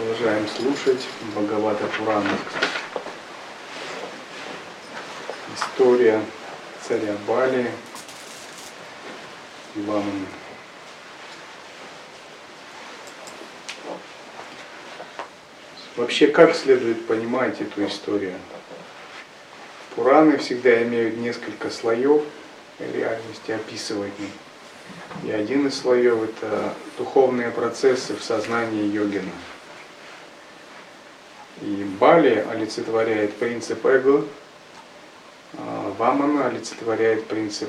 Продолжаем слушать Бхагавата Пурана. История царя Бали и Ваманы. Вообще, как следует понимать эту историю? Пураны всегда имеют несколько слоев реальности описываемой. И один из слоев – это духовные процессы в сознании йогина. Бали олицетворяет принцип эго, а Вамана олицетворяет принцип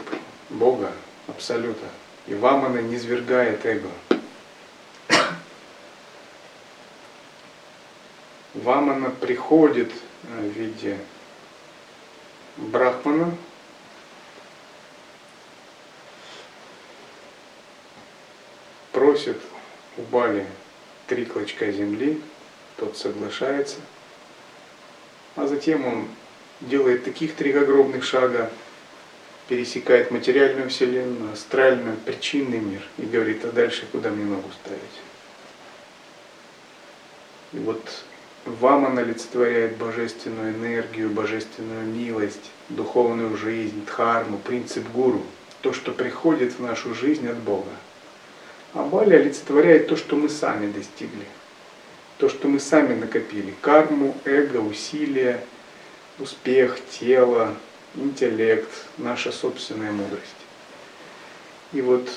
Бога, Абсолюта. И Вамана низвергает эго. Вамана приходит в виде Брахмана, просит у Бали три клочка земли, тот соглашается, а затем он делает таких три огромных шага, пересекает материальную вселенную, астральную, причинный мир и говорит, а дальше куда мне ногу ставить? И вот Ваман олицетворяет божественную энергию, божественную милость, духовную жизнь, дхарму, принцип гуру, то, что приходит в нашу жизнь от Бога. А Бали олицетворяет то, что мы сами достигли, то, что мы сами накопили. Карму, эго, усилия, успех, тело, интеллект, наша собственная мудрость. И вот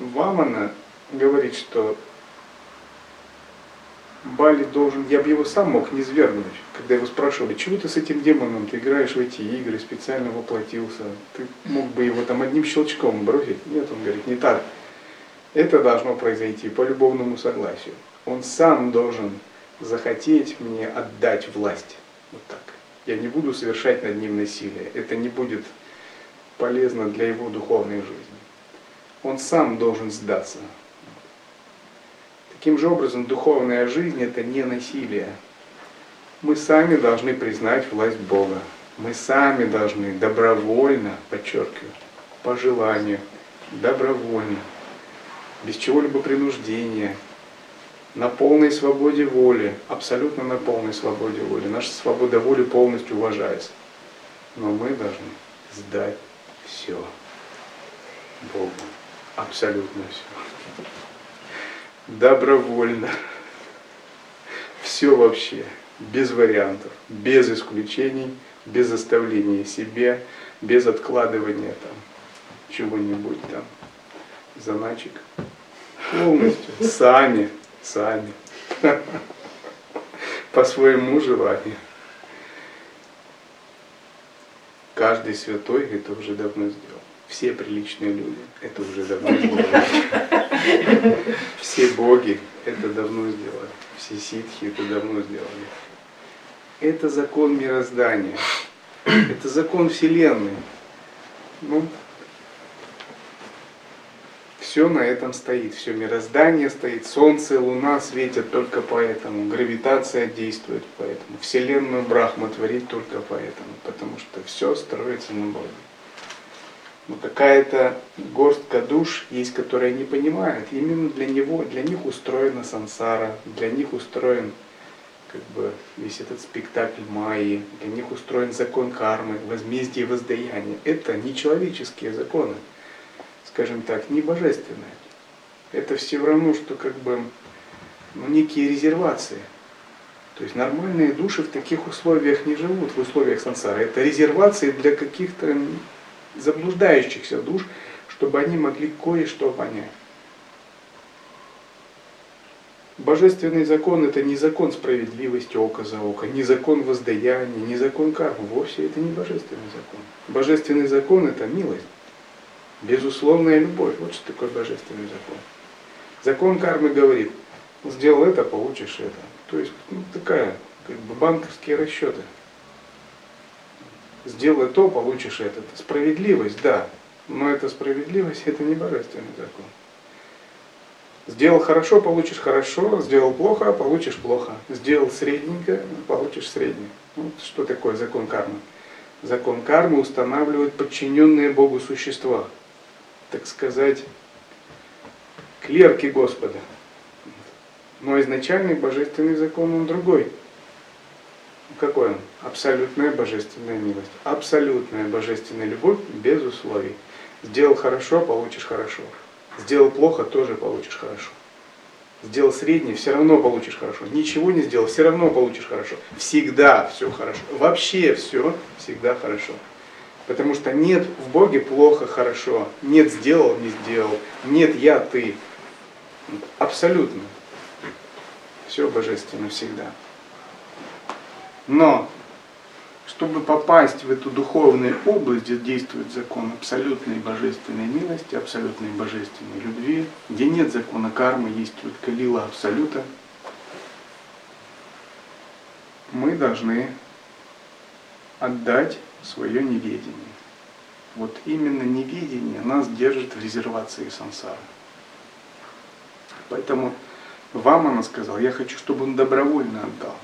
Вамана говорит, что Бали должен, я бы его сам мог не свергнуть, когда его спрашивали, чего ты с этим демоном, ты играешь в эти игры, специально воплотился, ты мог бы его там одним щелчком бросить. Нет, он говорит, не так. Это должно произойти по любовному согласию. Он сам должен захотеть мне отдать власть. Вот так. Я не буду совершать над ним насилие. Это не будет полезно для его духовной жизни. Он сам должен сдаться. Таким же образом, духовная жизнь – это не насилие. Мы сами должны признать власть Бога. Мы сами должны добровольно, подчеркиваю, по желанию, добровольно, без чего-либо принуждения, на полной свободе воли, абсолютно на полной свободе воли. Наша свобода воли полностью уважается. Но мы должны сдать все Богу. Абсолютно все добровольно. Все вообще, без вариантов, без исключений, без оставления себе, без откладывания там чего-нибудь там, заначек. Полностью, сами, сами, по своему желанию. Каждый святой это уже давно сделал. Все приличные люди это уже давно сделали. Все боги это давно сделали. Все ситхи это давно сделали. Это закон мироздания. Это закон Вселенной. Ну, все на этом стоит, все мироздание стоит, Солнце, Луна светят только поэтому, гравитация действует поэтому, Вселенную Брахма творит только поэтому, потому что все строится на Боге. Но какая-то горстка душ есть, которая не понимает. Именно для него, для них устроена сансара, для них устроен как бы весь этот спектакль Майи, для них устроен закон кармы, возмездие и воздаяние. Это не человеческие законы, скажем так, не божественные. Это все равно, что как бы ну, некие резервации. То есть нормальные души в таких условиях не живут, в условиях сансары. Это резервации для каких-то заблуждающихся душ, чтобы они могли кое-что понять. Божественный закон это не закон справедливости око за око, не закон воздаяния, не закон кармы. Вовсе это не божественный закон. Божественный закон это милость, безусловная любовь. Вот что такое божественный закон. Закон кармы говорит, сделал это, получишь это. То есть ну, такая, как бы банковские расчеты сделай то, получишь это. Справедливость, да, но эта справедливость это не божественный закон. Сделал хорошо, получишь хорошо, сделал плохо, получишь плохо. Сделал средненько, получишь среднее. Вот что такое закон кармы? Закон кармы устанавливает подчиненные Богу существа, так сказать, клерки Господа. Но изначальный божественный закон, он другой. Какой он? Абсолютная божественная милость. Абсолютная божественная любовь без условий. Сделал хорошо, получишь хорошо. Сделал плохо, тоже получишь хорошо. Сделал средний, все равно получишь хорошо. Ничего не сделал, все равно получишь хорошо. Всегда все хорошо. Вообще все всегда хорошо. Потому что нет в Боге плохо, хорошо. Нет сделал, не сделал. Нет я, ты. Абсолютно. Все божественно всегда. Но чтобы попасть в эту духовную область, где действует закон абсолютной божественной милости, абсолютной божественной любви, где нет закона кармы, есть только лила абсолюта, мы должны отдать свое неведение. Вот именно неведение нас держит в резервации сансары. Поэтому вам она сказала, я хочу, чтобы он добровольно отдал.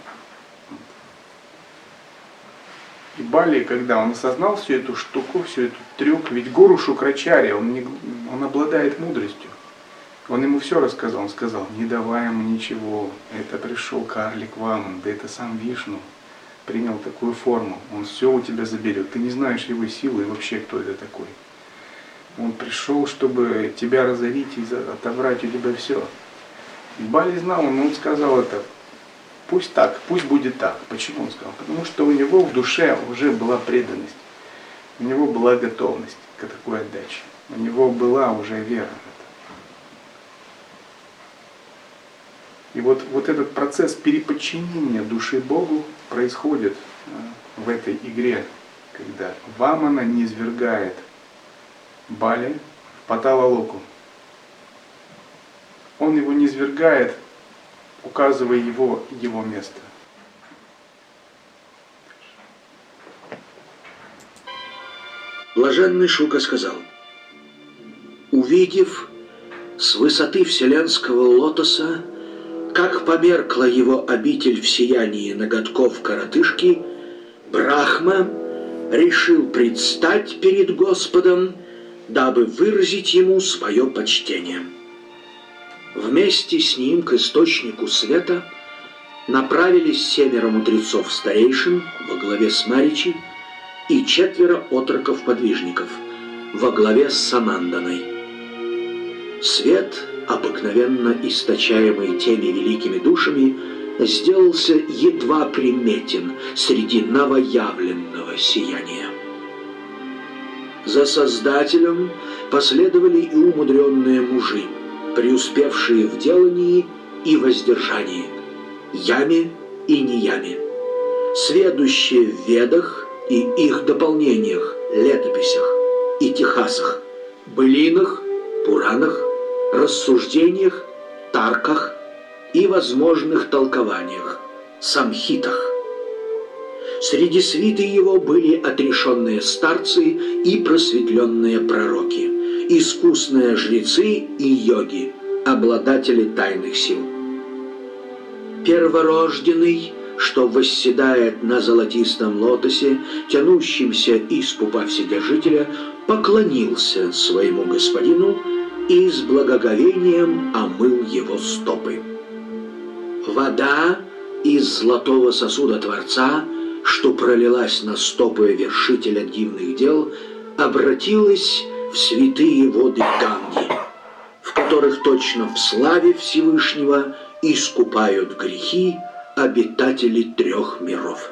И Бали, когда он осознал всю эту штуку, всю эту трюк, ведь гуру Шукрачаря, он, не, он обладает мудростью. Он ему все рассказал, он сказал, не давай ему ничего, это пришел карлик Ваман, да это сам Вишну принял такую форму, он все у тебя заберет, ты не знаешь его силы и вообще кто это такой. Он пришел, чтобы тебя разорить и отобрать у тебя все. И Бали знал, он сказал это Пусть так, пусть будет так. Почему он сказал? Потому что у него в душе уже была преданность. У него была готовность к такой отдаче. У него была уже вера в это. И вот, вот этот процесс переподчинения души Богу происходит в этой игре, когда Вамана не извергает Бали в Паталалоку. Он его не извергает указывая его, его место. Блаженный Шука сказал, «Увидев с высоты вселенского лотоса, как померкла его обитель в сиянии ноготков коротышки, Брахма решил предстать перед Господом, дабы выразить ему свое почтение». Вместе с ним к источнику света направились семеро мудрецов-старейшин во главе с Маричи и четверо отроков-подвижников во главе с Сананданой. Свет, обыкновенно источаемый теми великими душами, сделался едва приметен среди новоявленного сияния. За Создателем последовали и умудренные мужи – преуспевшие в делании и воздержании, яме и неяме, сведущие в ведах и их дополнениях, летописях и техасах, былинах, пуранах, рассуждениях, тарках и возможных толкованиях, самхитах. Среди свиты его были отрешенные старцы и просветленные пророки – искусные жрецы и йоги, обладатели тайных сил. Перворожденный, что восседает на золотистом лотосе, тянущемся из пупа Вседержителя, поклонился своему господину и с благоговением омыл его стопы. Вода из золотого сосуда Творца, что пролилась на стопы вершителя дивных дел, обратилась в святые воды Ганги, в которых точно в славе Всевышнего искупают грехи обитатели трех миров.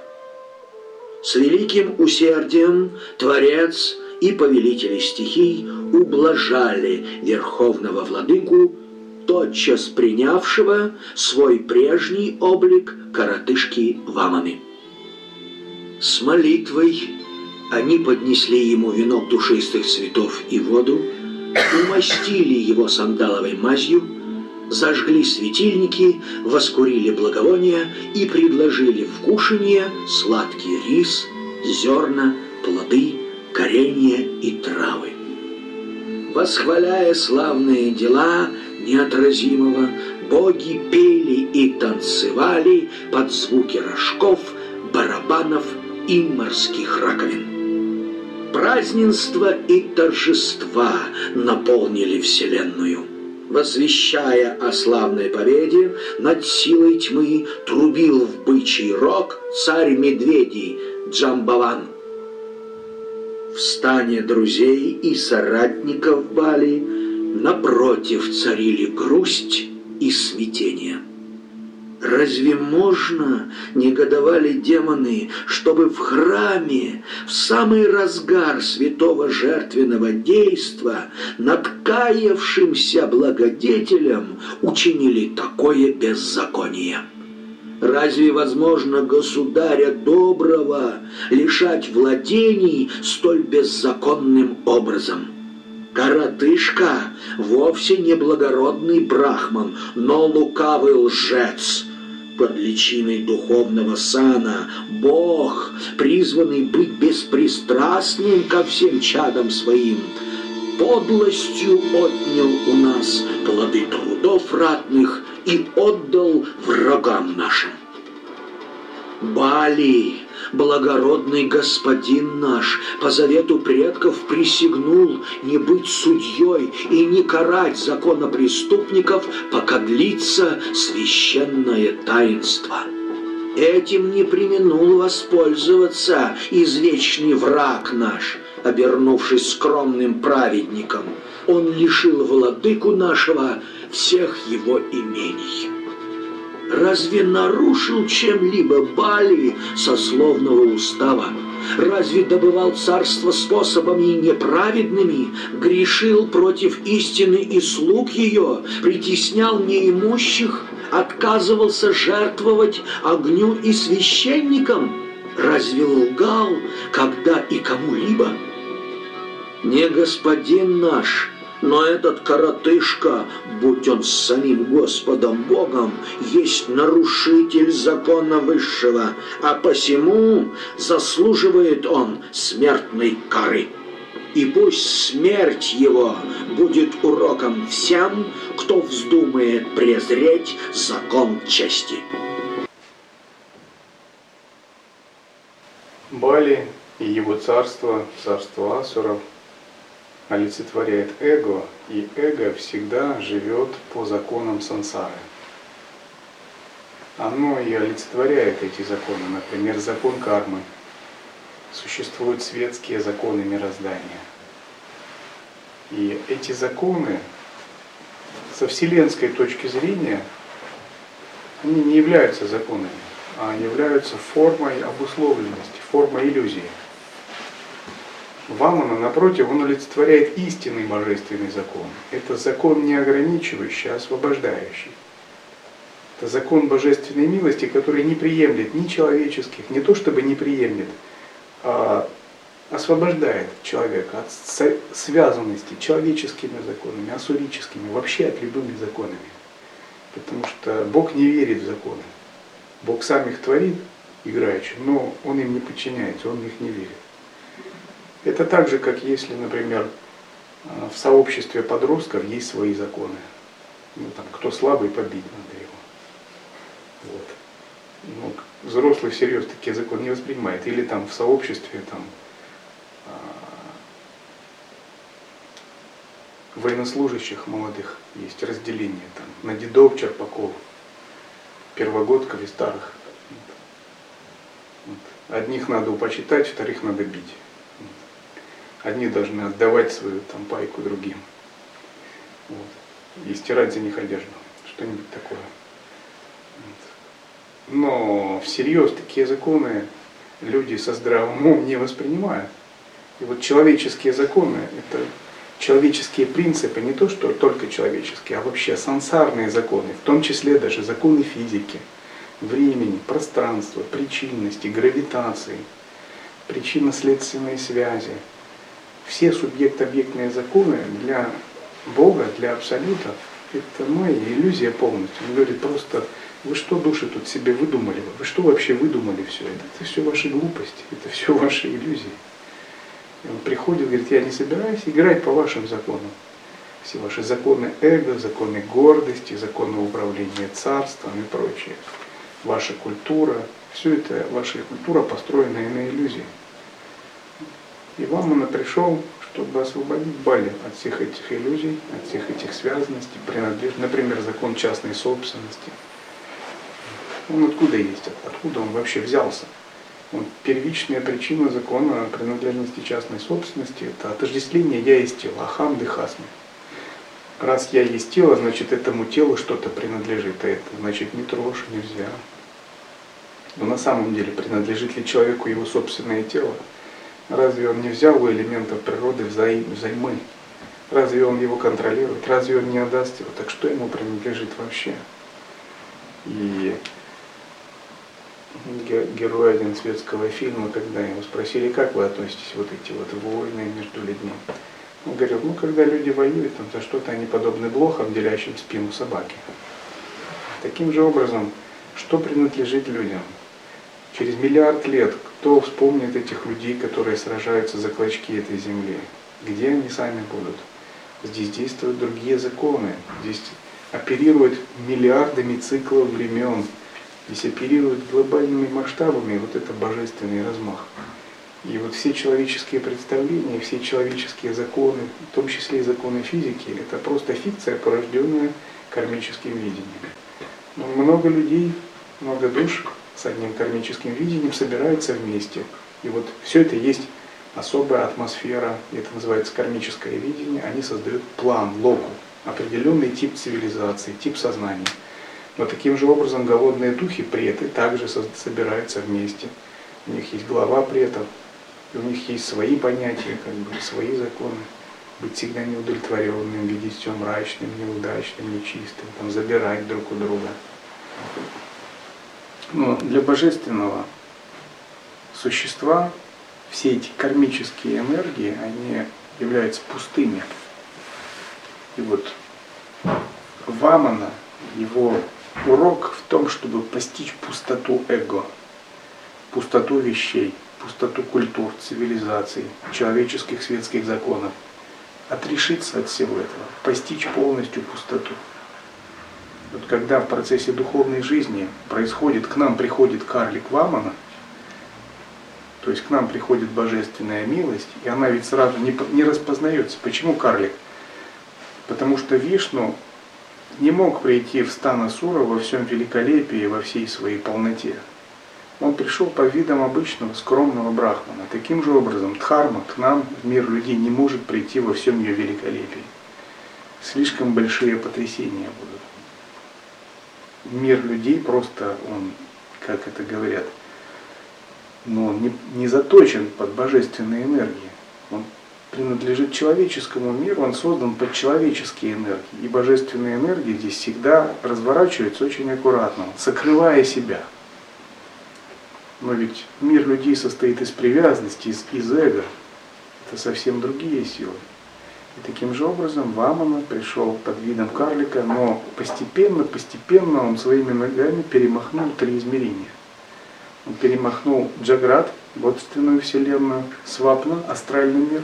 С великим усердием Творец и повелители стихий ублажали Верховного Владыку, тотчас принявшего свой прежний облик коротышки Ваманы. С молитвой они поднесли ему венок душистых цветов и воду, умастили его сандаловой мазью, зажгли светильники, воскурили благовония и предложили в кушанье сладкий рис, зерна, плоды, коренья и травы. Восхваляя славные дела неотразимого, боги пели и танцевали под звуки рожков, барабанов и морских раковин. Празднества и торжества наполнили Вселенную. возвещая о славной победе, над силой тьмы трубил в бычий рог царь медведей Джамбаван. В стане друзей и соратников Бали напротив царили грусть и смятение. Разве можно, негодовали демоны, чтобы в храме, в самый разгар святого жертвенного действа, над каявшимся благодетелем учинили такое беззаконие? Разве возможно государя доброго лишать владений столь беззаконным образом? Коротышка вовсе не благородный брахман, но лукавый лжец — под личиной духовного сана, Бог, призванный быть беспристрастным ко всем чадам своим, подлостью отнял у нас плоды трудов ратных и отдал врагам нашим. Бали, благородный господин наш, по завету предков присягнул не быть судьей и не карать законопреступников, пока длится священное таинство. Этим не применул воспользоваться извечный враг наш, обернувшись скромным праведником. Он лишил владыку нашего всех его имений разве нарушил чем-либо Бали сословного устава? Разве добывал царство способами неправедными, грешил против истины и слуг ее, притеснял неимущих, отказывался жертвовать огню и священникам? Разве лгал, когда и кому-либо? Не господин наш, но этот коротышка, будь он самим Господом Богом, есть нарушитель закона высшего, а посему заслуживает он смертной кары. И пусть смерть его будет уроком всем, кто вздумает презреть закон чести. Бали и его царство, царство Асуров – олицетворяет эго, и эго всегда живет по законам сансары. Оно и олицетворяет эти законы, например, закон кармы. Существуют светские законы мироздания. И эти законы со вселенской точки зрения, они не являются законами, а являются формой обусловленности, формой иллюзии. Вамана, напротив, он олицетворяет истинный божественный закон. Это закон не ограничивающий, а освобождающий. Это закон божественной милости, который не приемлет ни человеческих, не то чтобы не приемлет, а освобождает человека от связанности человеческими законами, асурическими, вообще от любыми законами. Потому что Бог не верит в законы. Бог сам их творит, играючи, но Он им не подчиняется, Он в них не верит. Это так же, как если, например, э, в сообществе подростков есть свои законы. Ну, там, кто слабый, побить надо его. Вот. Ну, взрослый всерьез такие законы не воспринимает. Или там в сообществе там, а, военнослужащих молодых есть разделение там, на дедов, черпаков, первогодков и старых. Вот. Одних надо упочитать, вторых надо бить. Одни должны отдавать свою там пайку другим. Вот. И стирать за них одежду. Что-нибудь такое. Вот. Но всерьез такие законы люди со здравым умом не воспринимают. И вот человеческие законы – это человеческие принципы, не то что только человеческие, а вообще сансарные законы, в том числе даже законы физики, времени, пространства, причинности, гравитации, причинно-следственные связи – все субъект-объектные законы для Бога, для Абсолюта, это моя иллюзия полностью. Он говорит просто, вы что души тут себе выдумали? Вы что вообще выдумали все это? Это все ваши глупости, это все ваши иллюзии. И он приходит, говорит, я не собираюсь играть по вашим законам. Все ваши законы эго, законы гордости, законы управления царством и прочее. Ваша культура, все это, ваша культура построена на иллюзии. И Вамана пришел, чтобы освободить Бали от всех этих иллюзий, от всех этих связанностей, принадлежит, например, закон частной собственности. Он откуда есть? Откуда он вообще взялся? Вот первичная причина закона принадлежности частной собственности – это отождествление «я есть тело», ахам дыхасми. Раз я есть тело, значит этому телу что-то принадлежит, а это значит не трожь, нельзя. Но на самом деле принадлежит ли человеку его собственное тело? Разве он не взял у элементов природы взаим, взаймы? Разве он его контролирует? Разве он не отдаст его? Так что ему принадлежит вообще? И герой один светского фильма, когда его спросили, как вы относитесь вот эти вот войны между людьми, он говорил, ну когда люди воюют, там, за что-то они подобны блохам, делящим спину собаки. Таким же образом, что принадлежит людям? Через миллиард лет кто вспомнит этих людей, которые сражаются за клочки этой земли? Где они сами будут? Здесь действуют другие законы. Здесь оперируют миллиардами циклов времен. Здесь оперируют глобальными масштабами. Вот это божественный размах. И вот все человеческие представления, все человеческие законы, в том числе и законы физики, это просто фикция, порожденная кармическим видением. Но много людей, много душ с одним кармическим видением собираются вместе. И вот все это есть особая атмосфера, это называется кармическое видение, они создают план, локу, определенный тип цивилизации, тип сознания. Но таким же образом голодные духи, преты, также собираются вместе. У них есть глава претов, и у них есть свои понятия, как бы, свои законы. Быть всегда неудовлетворенным, видеть все мрачным, неудачным, нечистым, там, забирать друг у друга. Но для божественного существа все эти кармические энергии, они являются пустыми. И вот Вамана, его урок в том, чтобы постичь пустоту эго, пустоту вещей, пустоту культур, цивилизаций, человеческих светских законов, отрешиться от всего этого, постичь полностью пустоту. Вот когда в процессе духовной жизни происходит, к нам приходит карлик Вамана, то есть к нам приходит божественная милость, и она ведь сразу не, не распознается. Почему карлик? Потому что Вишну не мог прийти в стан Асура во всем великолепии, во всей своей полноте. Он пришел по видам обычного скромного брахмана. Таким же образом Дхарма к нам, в мир людей, не может прийти во всем ее великолепии. Слишком большие потрясения будут. Мир людей просто, он, как это говорят, но он не, не заточен под божественные энергии. Он принадлежит человеческому миру, он создан под человеческие энергии. И божественные энергии здесь всегда разворачиваются очень аккуратно, сокрывая себя. Но ведь мир людей состоит из привязанности, из, из эго. Это совсем другие силы. И таким же образом Вамана пришел под видом карлика, но постепенно, постепенно он своими ногами перемахнул три измерения. Он перемахнул Джаград, бодственную вселенную, Свапна, астральный мир,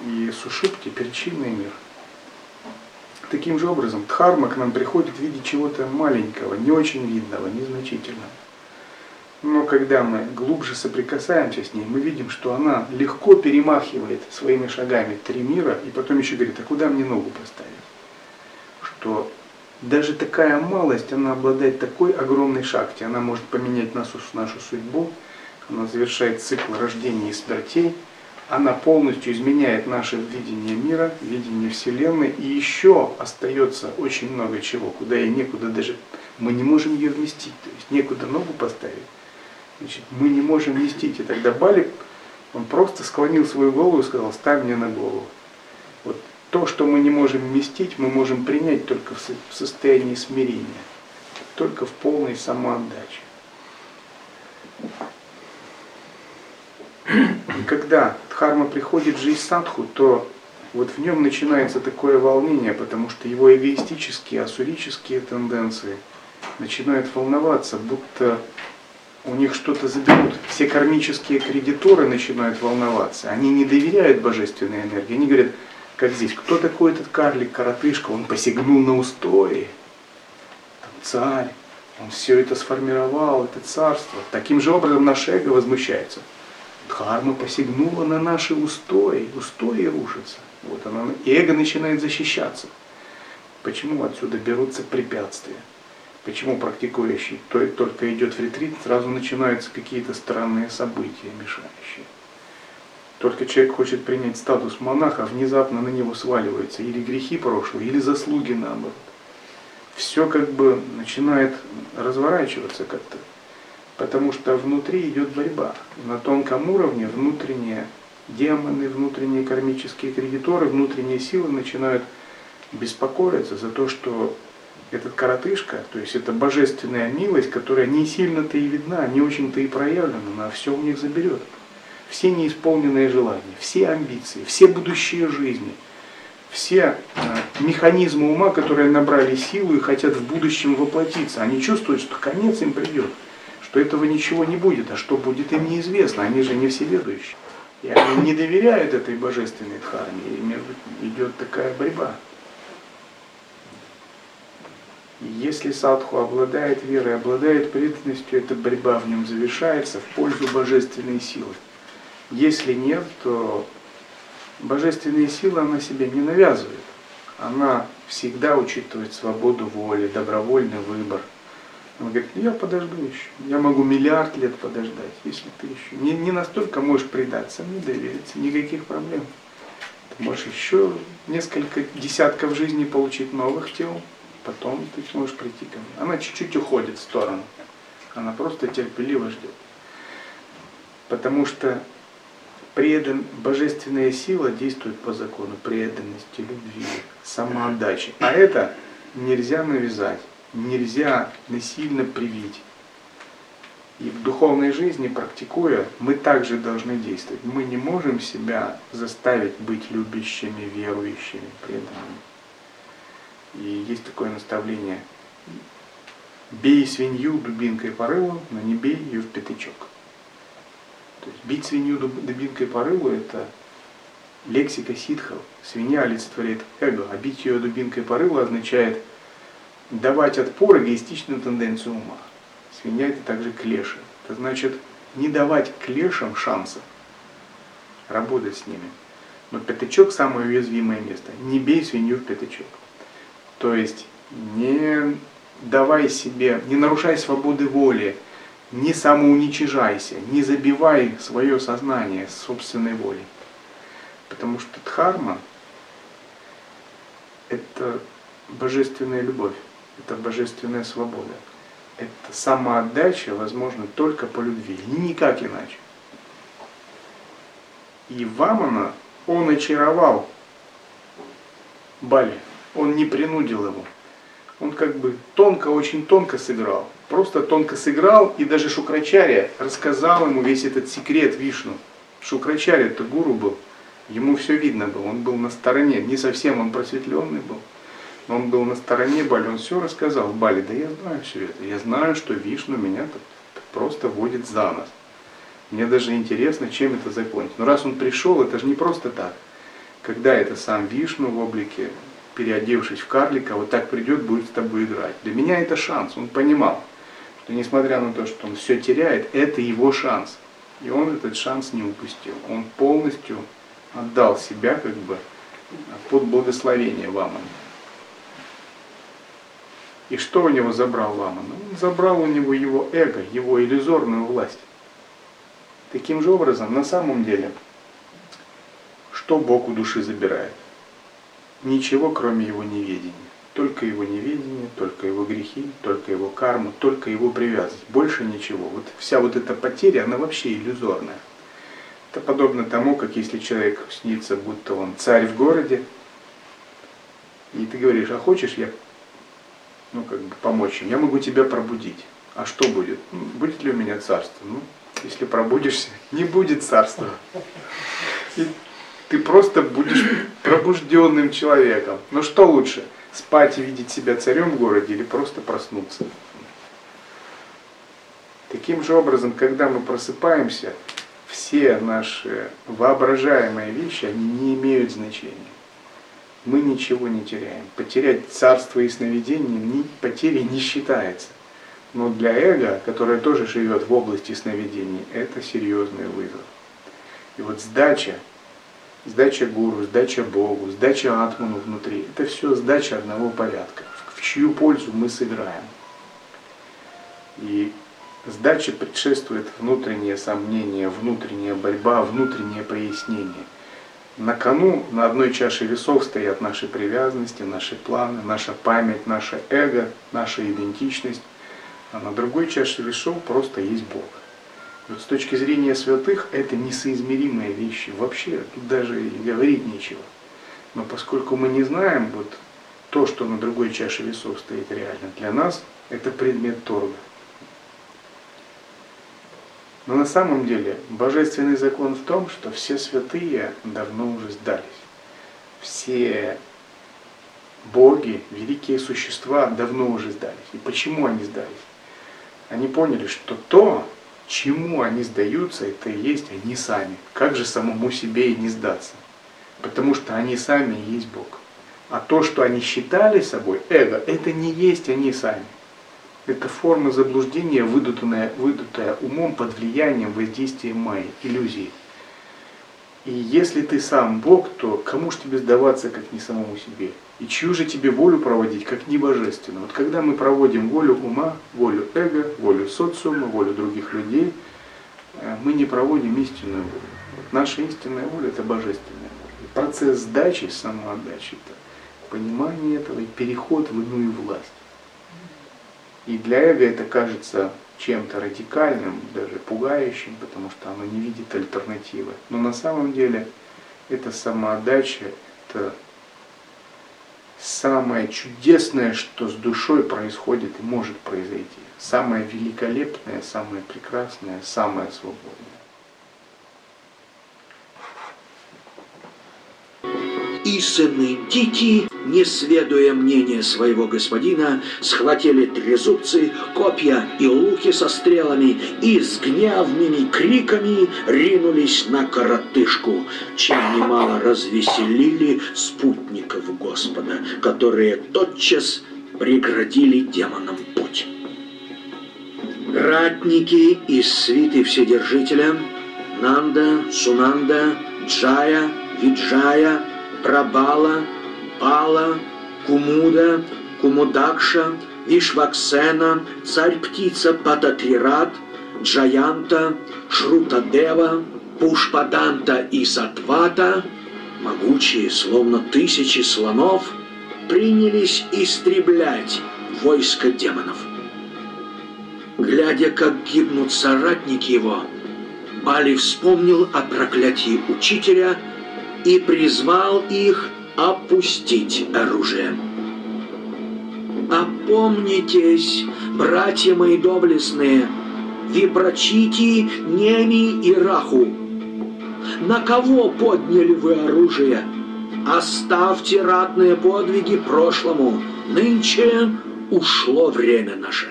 и Сушипти, причинный мир. Таким же образом, Дхарма к нам приходит в виде чего-то маленького, не очень видного, незначительного. Но когда мы глубже соприкасаемся с ней, мы видим, что она легко перемахивает своими шагами три мира, и потом еще говорит, а куда мне ногу поставить? Что даже такая малость, она обладает такой огромной шахте, она может поменять нашу, нашу судьбу, она завершает цикл рождения и смертей, она полностью изменяет наше видение мира, видение Вселенной, и еще остается очень много чего, куда и некуда даже, мы не можем ее вместить, то есть некуда ногу поставить. Значит, мы не можем вместить. И тогда Балик, он просто склонил свою голову и сказал, ставь мне на голову. Вот то, что мы не можем вместить, мы можем принять только в состоянии смирения, только в полной самоотдаче. И когда Дхарма приходит в жизнь садху, то вот в нем начинается такое волнение, потому что его эгоистические, асурические тенденции начинают волноваться, будто у них что-то заберут. Все кармические кредиторы начинают волноваться. Они не доверяют божественной энергии. Они говорят, как здесь, кто такой этот карлик, коротышка, он посягнул на устои. Там царь, он все это сформировал, это царство. Таким же образом наше эго возмущается. Дхарма посягнула на наши устои, устои рушатся. Вот она, и эго начинает защищаться. Почему отсюда берутся препятствия? Почему практикующий то, только идет в ретрит, сразу начинаются какие-то странные события, мешающие? Только человек хочет принять статус монаха, внезапно на него сваливаются или грехи прошлые, или заслуги наоборот. Все как бы начинает разворачиваться как-то, потому что внутри идет борьба. На тонком уровне внутренние демоны, внутренние кармические кредиторы, внутренние силы начинают беспокоиться за то, что этот коротышка, то есть это божественная милость, которая не сильно-то и видна, не очень-то и проявлена, она все у них заберет. Все неисполненные желания, все амбиции, все будущие жизни, все э, механизмы ума, которые набрали силу и хотят в будущем воплотиться, они чувствуют, что конец им придет, что этого ничего не будет, а что будет им неизвестно, они же не всеведущие. И они не доверяют этой божественной дхарме, и между идет такая борьба. Если садху обладает верой, обладает преданностью, эта борьба в нем завершается в пользу божественной силы. Если нет, то божественные силы она себе не навязывает. Она всегда учитывает свободу воли, добровольный выбор. Она говорит, я подожду еще. Я могу миллиард лет подождать, если ты еще не, не настолько можешь предаться, мне довериться, никаких проблем. Ты можешь еще несколько десятков жизней получить новых тел, потом ты сможешь прийти ко мне. Она чуть-чуть уходит в сторону. Она просто терпеливо ждет. Потому что предан, божественная сила действует по закону преданности, любви, самоотдачи. А это нельзя навязать, нельзя насильно привить. И в духовной жизни, практикуя, мы также должны действовать. Мы не можем себя заставить быть любящими, верующими, преданными. И есть такое наставление. Бей свинью дубинкой по рылу, но не бей ее в пятачок. То есть бить свинью дубинкой по рылу – это лексика ситхов. Свинья олицетворяет эго, а бить ее дубинкой по рылу означает давать отпор эгоистичную тенденцию ума. Свинья – это также клеши. Это значит не давать клешам шанса работать с ними. Но пятачок – самое уязвимое место. Не бей свинью в пятачок. То есть не давай себе, не нарушай свободы воли, не самоуничижайся, не забивай свое сознание собственной волей. Потому что дхарма – это божественная любовь, это божественная свобода. Это самоотдача возможна только по любви, никак иначе. И Вамана он очаровал Бали он не принудил его. Он как бы тонко, очень тонко сыграл. Просто тонко сыграл, и даже Шукрачаря рассказал ему весь этот секрет Вишну. Шукрачаря это гуру был, ему все видно было, он был на стороне, не совсем он просветленный был, но он был на стороне Бали, он все рассказал Бали, да я знаю все это, я знаю, что Вишну меня просто водит за нас. Мне даже интересно, чем это закончится. Но раз он пришел, это же не просто так. Когда это сам Вишну в облике переодевшись в карлика, вот так придет, будет с тобой играть. Для меня это шанс. Он понимал, что несмотря на то, что он все теряет, это его шанс. И он этот шанс не упустил. Он полностью отдал себя как бы под благословение Вамана. И что у него забрал Ваман? Он забрал у него его эго, его иллюзорную власть. Таким же образом, на самом деле, что Бог у души забирает? Ничего, кроме его неведения. Только его неведение, только его грехи, только его карма, только его привязанность. Больше ничего. Вот вся вот эта потеря, она вообще иллюзорная. Это подобно тому, как если человек снится, будто он царь в городе, и ты говоришь, а хочешь я ну, как бы помочь им? Я могу тебя пробудить. А что будет? Будет ли у меня царство? Ну, если пробудишься, не будет царства. И ты просто будешь пробужденным человеком. Но что лучше, спать и видеть себя царем в городе или просто проснуться? Таким же образом, когда мы просыпаемся, все наши воображаемые вещи, они не имеют значения. Мы ничего не теряем. Потерять царство и сновидение ни, потери не считается. Но для эго, которое тоже живет в области сновидений, это серьезный вызов. И вот сдача, сдача гуру, сдача Богу, сдача Атману внутри, это все сдача одного порядка, в чью пользу мы сыграем. И сдаче предшествует внутреннее сомнение, внутренняя борьба, внутреннее прояснение. На кону на одной чаше весов стоят наши привязанности, наши планы, наша память, наше эго, наша идентичность. А на другой чаше весов просто есть Бог. С точки зрения святых это несоизмеримые вещи. Вообще тут даже и говорить нечего. Но поскольку мы не знаем вот то, что на другой чаше весов стоит реально, для нас это предмет торга. Но на самом деле божественный закон в том, что все святые давно уже сдались. Все боги, великие существа давно уже сдались. И почему они сдались? Они поняли, что то, чему они сдаются, это и есть они сами. Как же самому себе и не сдаться? Потому что они сами и есть Бог. А то, что они считали собой, эго, это не есть они сами. Это форма заблуждения, выдутая, выдутая умом под влиянием воздействия майи, иллюзии. И если ты сам Бог, то кому же тебе сдаваться, как не самому себе? И чью же тебе волю проводить, как не божественную? Вот когда мы проводим волю ума, волю эго, волю социума, волю других людей, э, мы не проводим истинную волю. Вот наша истинная воля – это божественная воля. Процесс сдачи, самоотдачи – это понимание этого и переход в иную власть. И для эго это кажется чем-то радикальным, даже пугающим, потому что оно не видит альтернативы. Но на самом деле это самоотдача, это самое чудесное, что с душой происходит и может произойти. Самое великолепное, самое прекрасное, самое свободное. И сыны Дики, не следуя мнения своего господина, схватили трезубцы, копья и луки со стрелами и с гневными криками ринулись на коротышку, чем немало развеселили спутников Господа, которые тотчас преградили демонам путь. Ратники из свиты Вседержителя Нанда, Сунанда, Джая, Виджая, Прабала, Пала, Кумуда, Кумудакша, Вишваксена, царь-птица Пататрират, Джаянта, Шрутадева, Пушпаданта и Сатвата, могучие, словно тысячи слонов, принялись истреблять войско демонов. Глядя, как гибнут соратники его, Бали вспомнил о проклятии учителя и призвал их опустить оружие. Опомнитесь, братья мои доблестные, Вибрачити, Неми и Раху. На кого подняли вы оружие? Оставьте ратные подвиги прошлому. Нынче ушло время наше.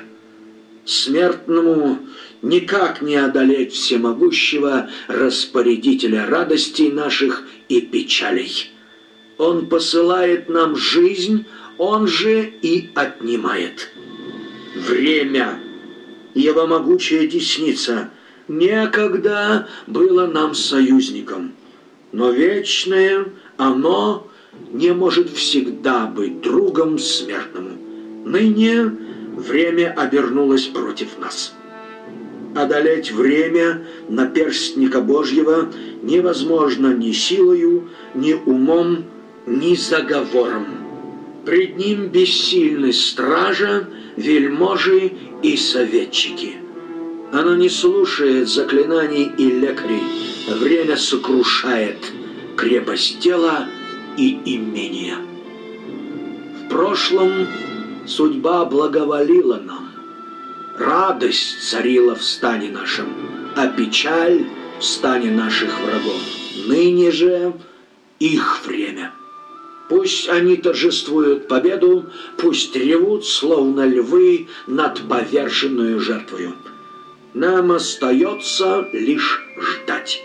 Смертному никак не одолеть всемогущего распорядителя радостей наших и печалей. Он посылает нам жизнь, он же и отнимает. Время, его могучая десница, некогда было нам союзником, но вечное оно не может всегда быть другом смертному. Ныне время обернулось против нас. Одолеть время наперстника Божьего невозможно ни силою, ни умом, ни заговором. Пред ним бессильны стража, вельможи и советчики. Она не слушает заклинаний и лекарей. Время сокрушает крепость тела и имения. В прошлом судьба благоволила нам. Радость царила в стане нашем, а печаль в стане наших врагов. Ныне же их время. Пусть они торжествуют победу, пусть ревут, словно львы, над поверженную жертвою. Нам остается лишь ждать,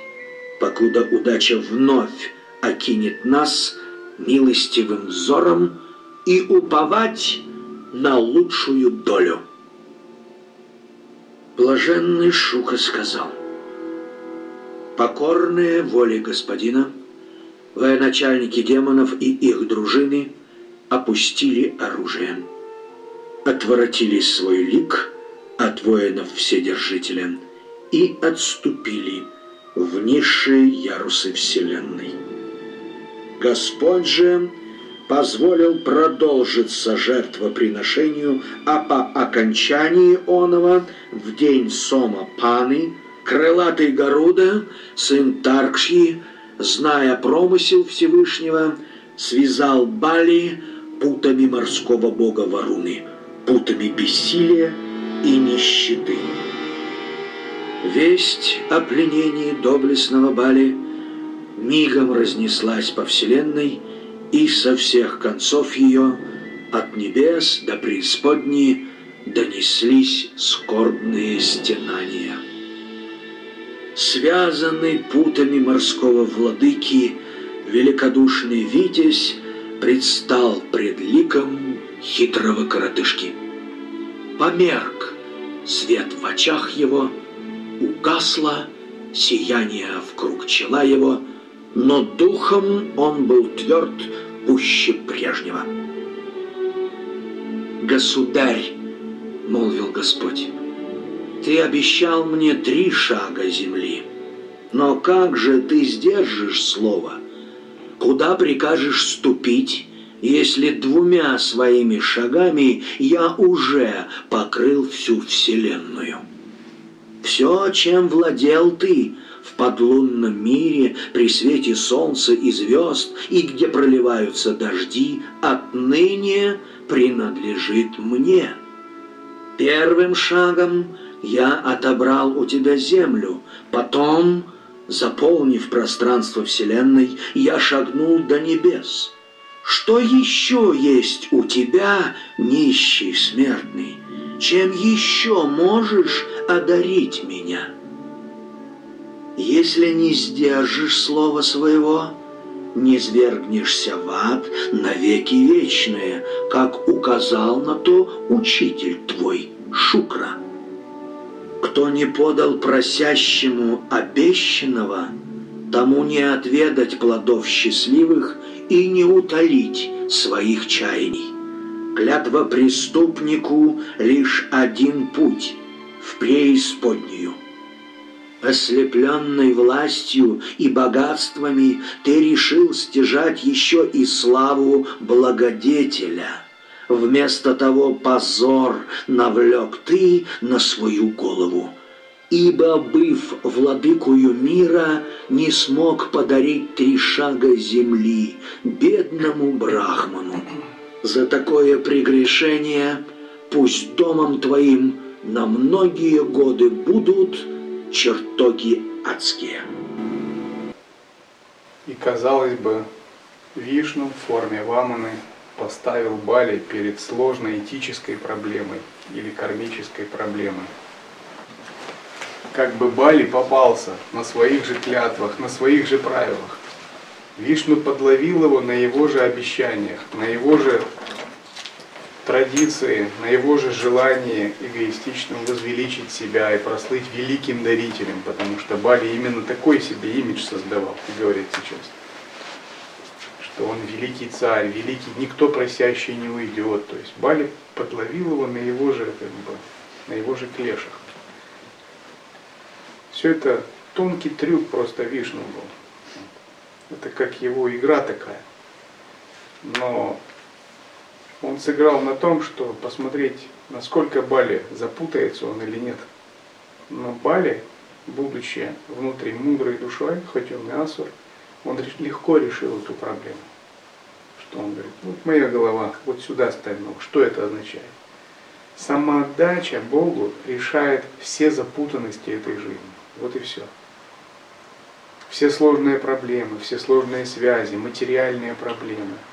покуда удача вновь окинет нас милостивым взором и уповать на лучшую долю. Блаженный Шука сказал, Покорные воле господина, военачальники демонов и их дружины опустили оружие, отворотили свой лик от воинов Вседержителя и отступили в низшие ярусы Вселенной. Господь же позволил продолжиться жертвоприношению, а по окончании оного в день Сома Паны крылатый Гаруда, сын Таркши, зная промысел Всевышнего, связал Бали путами морского бога Варуны, путами бессилия и нищеты. Весть о пленении доблестного Бали мигом разнеслась по вселенной, и со всех концов ее, от небес до преисподней, донеслись скорбные стенания. Связанный путами морского владыки, великодушный Витязь предстал пред ликом хитрого коротышки. Померк свет в очах его, угасло сияние в круг чела его, но духом он был тверд пуще прежнего. «Государь!» — молвил Господь. «Ты обещал мне три шага земли, но как же ты сдержишь слово? Куда прикажешь ступить?» если двумя своими шагами я уже покрыл всю Вселенную. Все, чем владел ты, в подлунном мире, при свете солнца и звезд, и где проливаются дожди, отныне принадлежит мне. Первым шагом я отобрал у тебя землю, потом, заполнив пространство Вселенной, я шагнул до небес. Что еще есть у тебя, нищий смертный? Чем еще можешь одарить меня?» Если не сдержишь слова своего, не свергнешься в ад навеки вечные, как указал на то учитель твой Шукра. Кто не подал просящему обещанного, тому не отведать плодов счастливых и не утолить своих чаяний. Клятва преступнику лишь один путь в преисподнюю. Ослепленный властью и богатствами, ты решил стяжать еще и славу благодетеля. Вместо того позор навлек ты на свою голову. Ибо, быв владыкою мира, не смог подарить три шага земли бедному брахману. За такое прегрешение пусть домом твоим на многие годы будут чертоги адские. И, казалось бы, Вишну в форме Ваманы поставил Бали перед сложной этической проблемой или кармической проблемой. Как бы Бали попался на своих же клятвах, на своих же правилах. Вишну подловил его на его же обещаниях, на его же традиции, на его же желание эгоистичным возвеличить себя и прослыть великим дарителем, потому что Бали именно такой себе имидж создавал, и говорит сейчас, что он великий царь, великий, никто просящий не уйдет. То есть Бали подловил его на его же, как бы, на его же клешах. Все это тонкий трюк просто Вишну был. Это как его игра такая. Но он сыграл на том, что посмотреть, насколько Бали запутается он или нет. Но Бали, будучи внутри мудрой душой, хоть он и асур, он легко решил эту проблему. Что он говорит, вот моя голова, вот сюда ставь ногу. Что это означает? Самоотдача Богу решает все запутанности этой жизни. Вот и все. Все сложные проблемы, все сложные связи, материальные проблемы –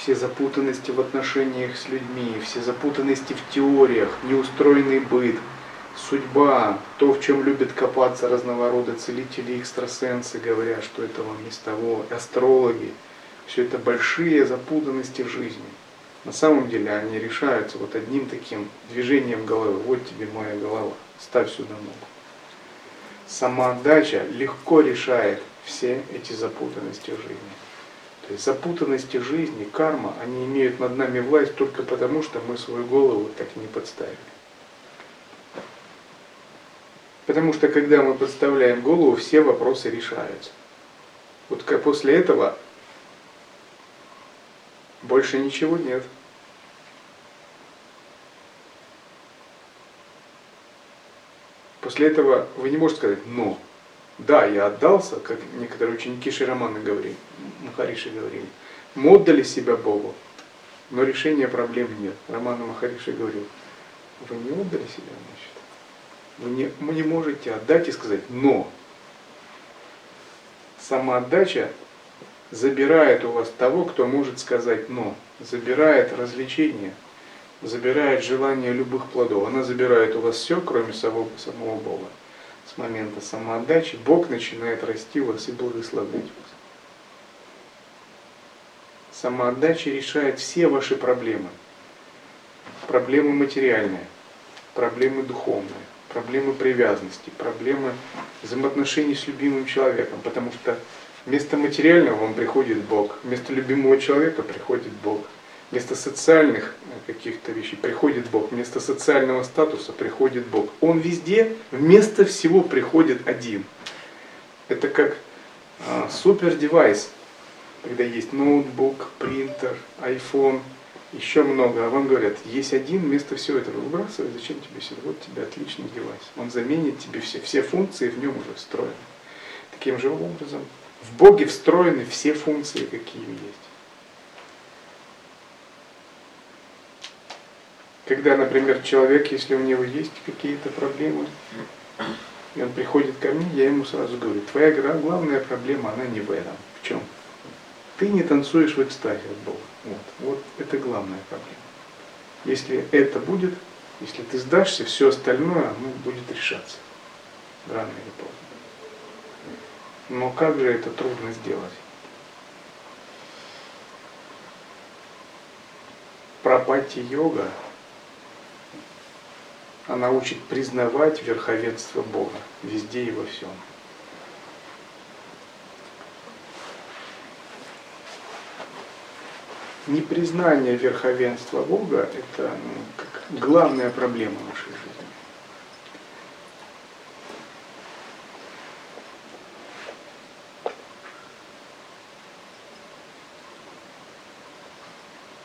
все запутанности в отношениях с людьми, все запутанности в теориях, неустроенный быт, судьба, то, в чем любят копаться разного рода целители, экстрасенсы, говоря, что это вам не с того, астрологи. Все это большие запутанности в жизни. На самом деле они решаются вот одним таким движением головы. Вот тебе моя голова, ставь сюда ногу. самоотдача легко решает все эти запутанности жизни. То запутанности жизни, карма, они имеют над нами власть только потому, что мы свою голову так и не подставили. Потому что когда мы подставляем голову, все вопросы решаются. Вот как после этого больше ничего нет. После этого вы не можете сказать «но». Да, я отдался, как некоторые ученики Широмана говорили, Махариши говорили. Мы отдали себя Богу, но решения проблем нет. Романа Махариши говорил, вы не отдали себя, значит. Вы не, вы не можете отдать и сказать «но». Самоотдача забирает у вас того, кто может сказать «но», забирает развлечение, забирает желание любых плодов. Она забирает у вас все, кроме самого, самого Бога. Момента самоотдачи Бог начинает расти вас и благословлять вас. Самоотдача решает все ваши проблемы. Проблемы материальные, проблемы духовные, проблемы привязанности, проблемы взаимоотношений с любимым человеком, потому что вместо материального вам приходит Бог, вместо любимого человека приходит Бог, вместо социальных э, каких-то вещей приходит Бог, вместо социального статуса приходит Бог. Он везде вместо всего приходит один. Это как а, супер девайс, когда есть ноутбук, принтер, iPhone, еще много, а вам говорят, есть один, вместо всего этого выбрасывай, зачем тебе сюда? Вот тебе отличный девайс. Он заменит тебе все, все функции в нем уже встроены. Таким же образом, в Боге встроены все функции, какие есть. Когда, например, человек, если у него есть какие-то проблемы, и он приходит ко мне, я ему сразу говорю, твоя главная проблема, она не в этом. В чем? Ты не танцуешь в экстазе от Бога. Вот, вот это главная проблема. Если это будет, если ты сдашься, все остальное ну, будет решаться. Рано или поздно. Но как же это трудно сделать? Пропати-йога, она учит признавать верховенство Бога везде и во всем. непризнание верховенства Бога – это ну, как главная проблема нашей жизни.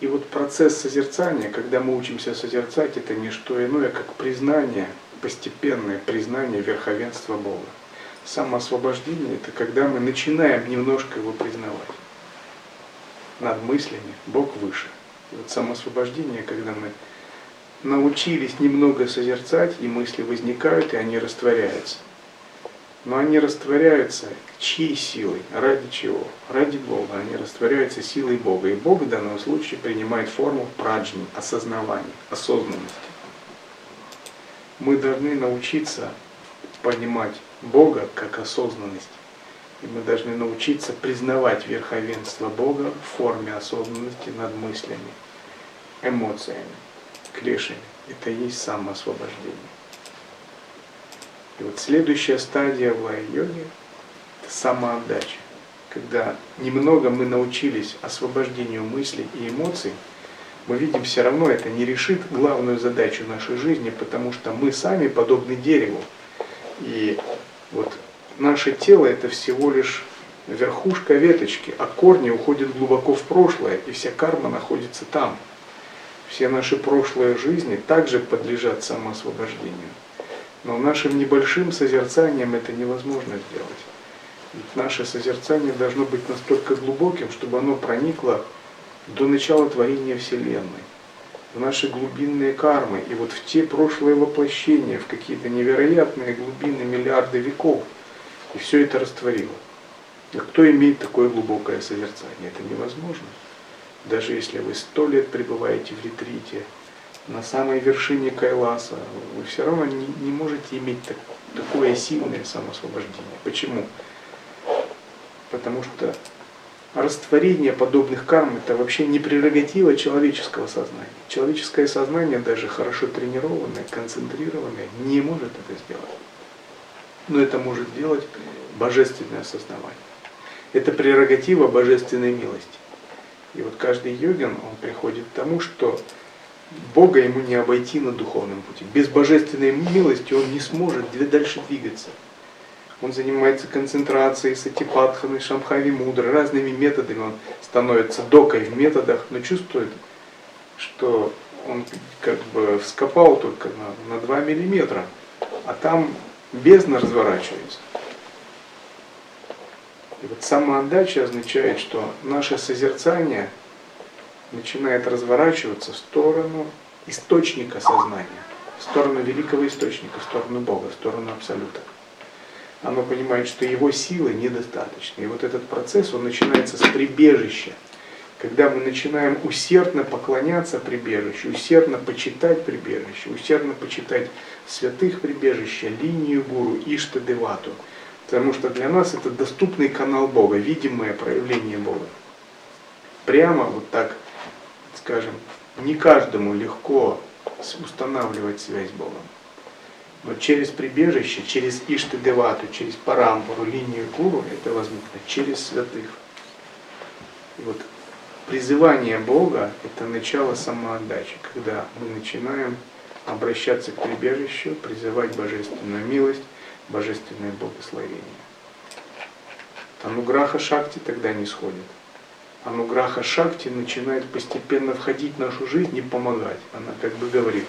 И вот процесс созерцания, когда мы учимся созерцать, это не что иное, как признание, постепенное признание верховенства Бога. Самоосвобождение – это когда мы начинаем немножко его признавать над мыслями, Бог выше. И вот самоосвобождение, когда мы научились немного созерцать, и мысли возникают, и они растворяются. Но они растворяются чьей силой? Ради чего? Ради Бога. Они растворяются силой Бога. И Бог в данном случае принимает форму праджни, осознавания, осознанности. Мы должны научиться понимать Бога как осознанность. И мы должны научиться признавать верховенство Бога в форме осознанности над мыслями, эмоциями, клешами. Это и есть самоосвобождение. И вот следующая стадия в лай-йоге – это самоотдача. Когда немного мы научились освобождению мыслей и эмоций, мы видим, все равно это не решит главную задачу нашей жизни, потому что мы сами подобны дереву. И вот наше тело это всего лишь верхушка веточки, а корни уходят глубоко в прошлое, и вся карма находится там. Все наши прошлые жизни также подлежат самоосвобождению. Но нашим небольшим созерцанием это невозможно сделать. Ведь наше созерцание должно быть настолько глубоким, чтобы оно проникло до начала творения Вселенной, в наши глубинные кармы и вот в те прошлые воплощения, в какие-то невероятные глубины миллиарды веков – и все это растворило. А кто имеет такое глубокое созерцание? Это невозможно. Даже если вы сто лет пребываете в ретрите, на самой вершине Кайласа, вы все равно не, не можете иметь так, такое сильное самосвобождение. Почему? Потому что растворение подобных карм это вообще не прерогатива человеческого сознания. Человеческое сознание, даже хорошо тренированное, концентрированное, не может это сделать. Но это может делать божественное осознавание. Это прерогатива божественной милости. И вот каждый йогин, он приходит к тому, что Бога ему не обойти на духовном пути. Без божественной милости он не сможет дальше двигаться. Он занимается концентрацией, сатипатханой, шамхави мудрой, разными методами. Он становится докой в методах, но чувствует, что он как бы вскопал только на, на 2 миллиметра, а там бездна разворачивается. И вот самоотдача означает, что наше созерцание начинает разворачиваться в сторону источника сознания, в сторону великого источника, в сторону Бога, в сторону Абсолюта. Оно понимает, что его силы недостаточны. И вот этот процесс, он начинается с прибежища. Когда мы начинаем усердно поклоняться прибежищу, усердно почитать прибежище, усердно почитать святых прибежища, линию гуру, Ишта Девату – Потому что для нас это доступный канал Бога, видимое проявление Бога. Прямо вот так, скажем, не каждому легко устанавливать связь с Богом. Но через прибежище, через Иштадевату, через Парампуру, линию Гуру, это возможно через святых. И вот призывание Бога – это начало самоотдачи, когда мы начинаем обращаться к прибежищу, призывать божественную милость, божественное благословение. Ануграха Шакти тогда не сходит. Ануграха Шакти начинает постепенно входить в нашу жизнь и помогать. Она как бы говорит,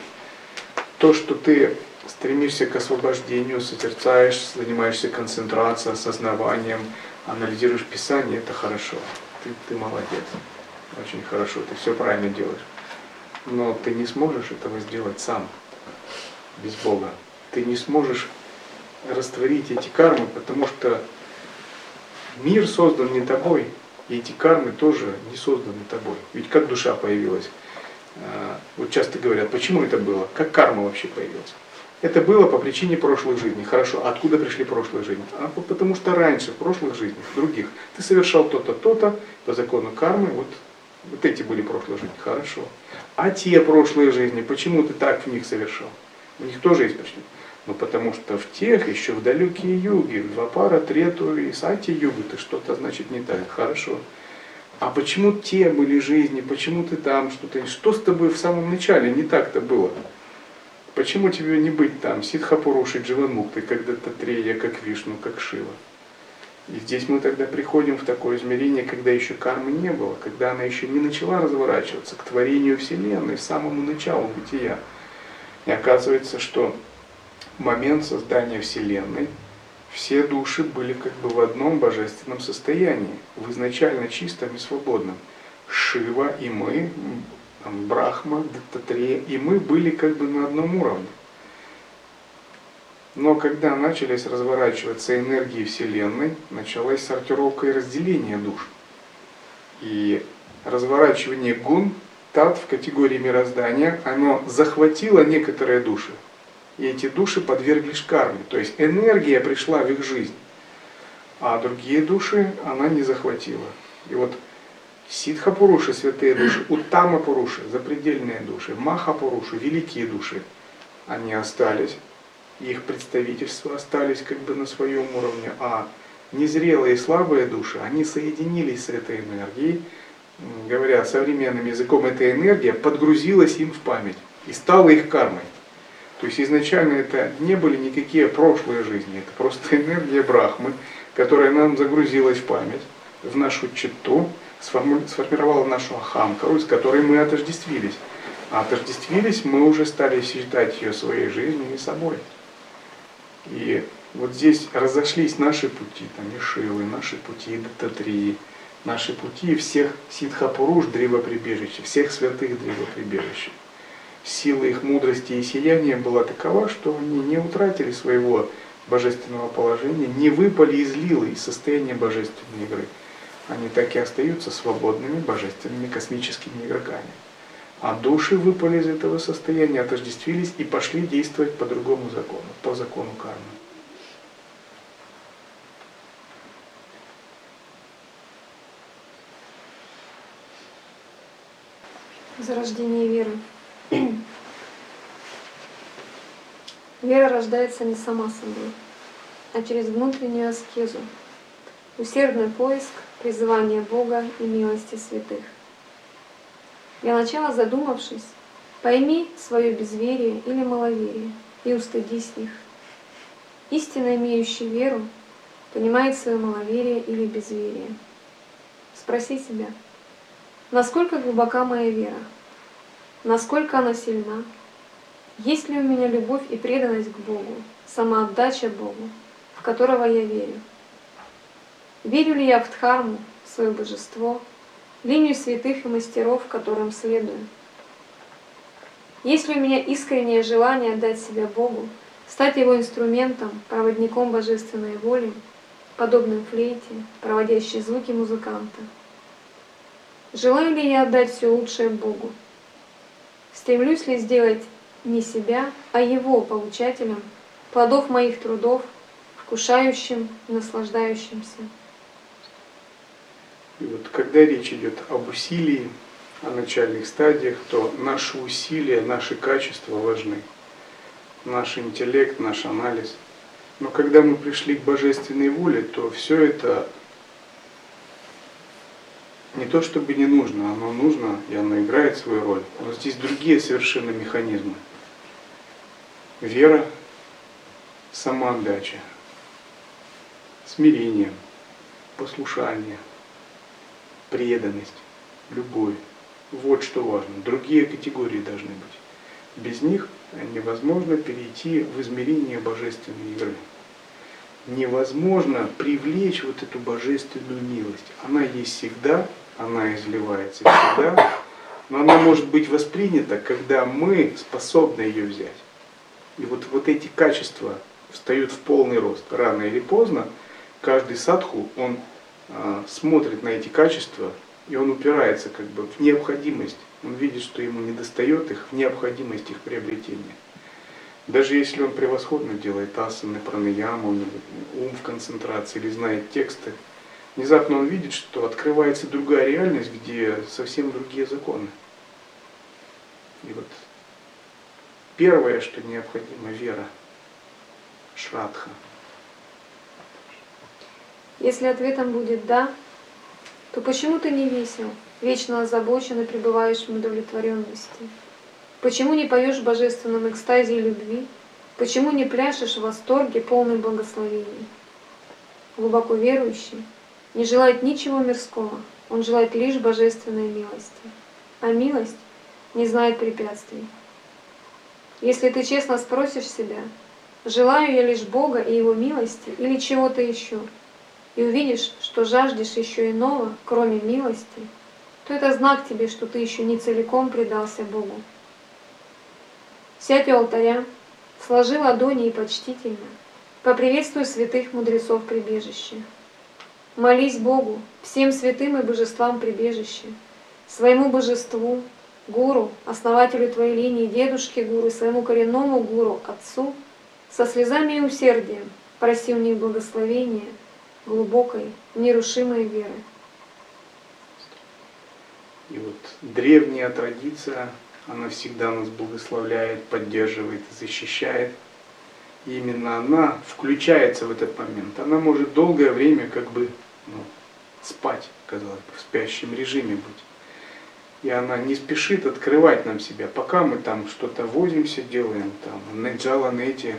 то, что ты стремишься к освобождению, созерцаешь, занимаешься концентрацией, осознаванием, анализируешь Писание, это хорошо. Ты, ты молодец. Очень хорошо, ты все правильно делаешь. Но ты не сможешь этого сделать сам, без Бога. Ты не сможешь растворить эти кармы, потому что мир создан не тобой, и эти кармы тоже не созданы тобой. Ведь как душа появилась? А, вот часто говорят, почему это было? Как карма вообще появилась? Это было по причине прошлых жизней. Хорошо, а откуда пришли прошлые жизни? А потому что раньше, в прошлых жизнях, других, ты совершал то-то, то-то, по закону кармы, вот, вот эти были прошлые жизни. Хорошо. А те прошлые жизни, почему ты так в них совершал? У них тоже есть почему. Ну потому что в тех, еще в далекие юги, в два пара, трету и сати югу, ты что-то значит не так, хорошо. А почему те были жизни, почему ты там что-то, что с тобой в самом начале не так-то было? Почему тебе не быть там, Сидхапуруши, Дживанмукты, когда Татрея, как Вишну, как Шива? И здесь мы тогда приходим в такое измерение, когда еще кармы не было, когда она еще не начала разворачиваться к творению Вселенной, самому началу бытия. И оказывается, что момент создания Вселенной все души были как бы в одном божественном состоянии, в изначально чистом и свободном. Шива и мы, Брахма, Даттатрея и мы были как бы на одном уровне. Но когда начались разворачиваться энергии Вселенной, началась сортировка и разделение душ. И разворачивание гун, тат в категории мироздания, оно захватило некоторые души, и эти души подверглись карме. То есть энергия пришла в их жизнь, а другие души она не захватила. И вот Ситха Пуруши, святые души, Уттама Пуруши, запредельные души, Маха Пуруши, великие души, они остались, их представительства остались как бы на своем уровне, а незрелые и слабые души, они соединились с этой энергией, говоря современным языком, эта энергия подгрузилась им в память и стала их кармой. То есть изначально это не были никакие прошлые жизни, это просто энергия Брахмы, которая нам загрузилась в память, в нашу читу, сформировала нашу ахамкару, с которой мы отождествились. А отождествились, мы уже стали считать ее своей жизнью и собой. И вот здесь разошлись наши пути, там и Шивы, наши пути Дататрии, наши пути всех Сидхапуруш, древоприбежища, всех святых древоприбежища сила их мудрости и сияния была такова, что они не утратили своего божественного положения, не выпали из лилы, из состояния божественной игры. Они так и остаются свободными божественными космическими игроками. А души выпали из этого состояния, отождествились и пошли действовать по другому закону, по закону кармы. Зарождение веры. Вера рождается не сама собой. а через внутреннюю аскезу, усердный поиск, призывание Бога и милости святых. Для начала задумавшись, пойми свое безверие или маловерие и устыдись их. Истинно имеющий веру понимает свое маловерие или безверие. Спроси себя, насколько глубока моя вера, насколько она сильна, есть ли у меня любовь и преданность к Богу, самоотдача Богу, в которого я верю. Верю ли я в Дхарму, свое божество, линию святых и мастеров, которым следую? Есть ли у меня искреннее желание отдать себя Богу, стать Его инструментом, проводником божественной воли, подобным флейте, проводящей звуки музыканта? Желаю ли я отдать все лучшее Богу? Стремлюсь ли сделать не себя, а Его получателем плодов моих трудов, вкушающим наслаждающимся? И вот когда речь идет об усилии, о начальных стадиях, то наши усилия, наши качества важны. Наш интеллект, наш анализ. Но когда мы пришли к божественной воле, то все это не то чтобы не нужно, оно нужно, и оно играет свою роль. Но здесь другие совершенно механизмы. Вера, самоотдача, смирение, послушание – преданность, любовь. Вот что важно. Другие категории должны быть. Без них невозможно перейти в измерение божественной игры. Невозможно привлечь вот эту божественную милость. Она есть всегда, она изливается всегда, но она может быть воспринята, когда мы способны ее взять. И вот, вот эти качества встают в полный рост. Рано или поздно каждый садху, он а, смотрит на эти качества, и он упирается как бы в необходимость. Он видит, что ему не достает их, в необходимость их приобретения. Даже если он превосходно делает асаны, пранаяму, ум в концентрации или знает тексты, внезапно он видит, что открывается другая реальность, где совсем другие законы. И вот первое, что необходимо, вера, шрадха – если ответом будет «да», то почему ты не весел, вечно озабочен и пребываешь в удовлетворенности? Почему не поешь в божественном экстазе и любви? Почему не пляшешь в восторге, полный благословений? Глубоко верующий не желает ничего мирского, он желает лишь божественной милости. А милость не знает препятствий. Если ты честно спросишь себя, желаю я лишь Бога и Его милости или чего-то еще – и увидишь, что жаждешь еще иного, кроме милости, то это знак тебе, что ты еще не целиком предался Богу. Сядь у алтаря, сложи ладони и почтительно, поприветствуй святых мудрецов прибежища. Молись Богу, всем святым и божествам прибежища, своему божеству, гуру, основателю твоей линии, дедушке гуру, своему коренному гуру, отцу, со слезами и усердием проси у них благословения – глубокой, нерушимой веры. И вот древняя традиция, она всегда нас благословляет, поддерживает, защищает. И именно она включается в этот момент. Она может долгое время как бы ну, спать, казалось бы, в спящем режиме быть. И она не спешит открывать нам себя. Пока мы там что-то возимся, делаем, там, на джаланете,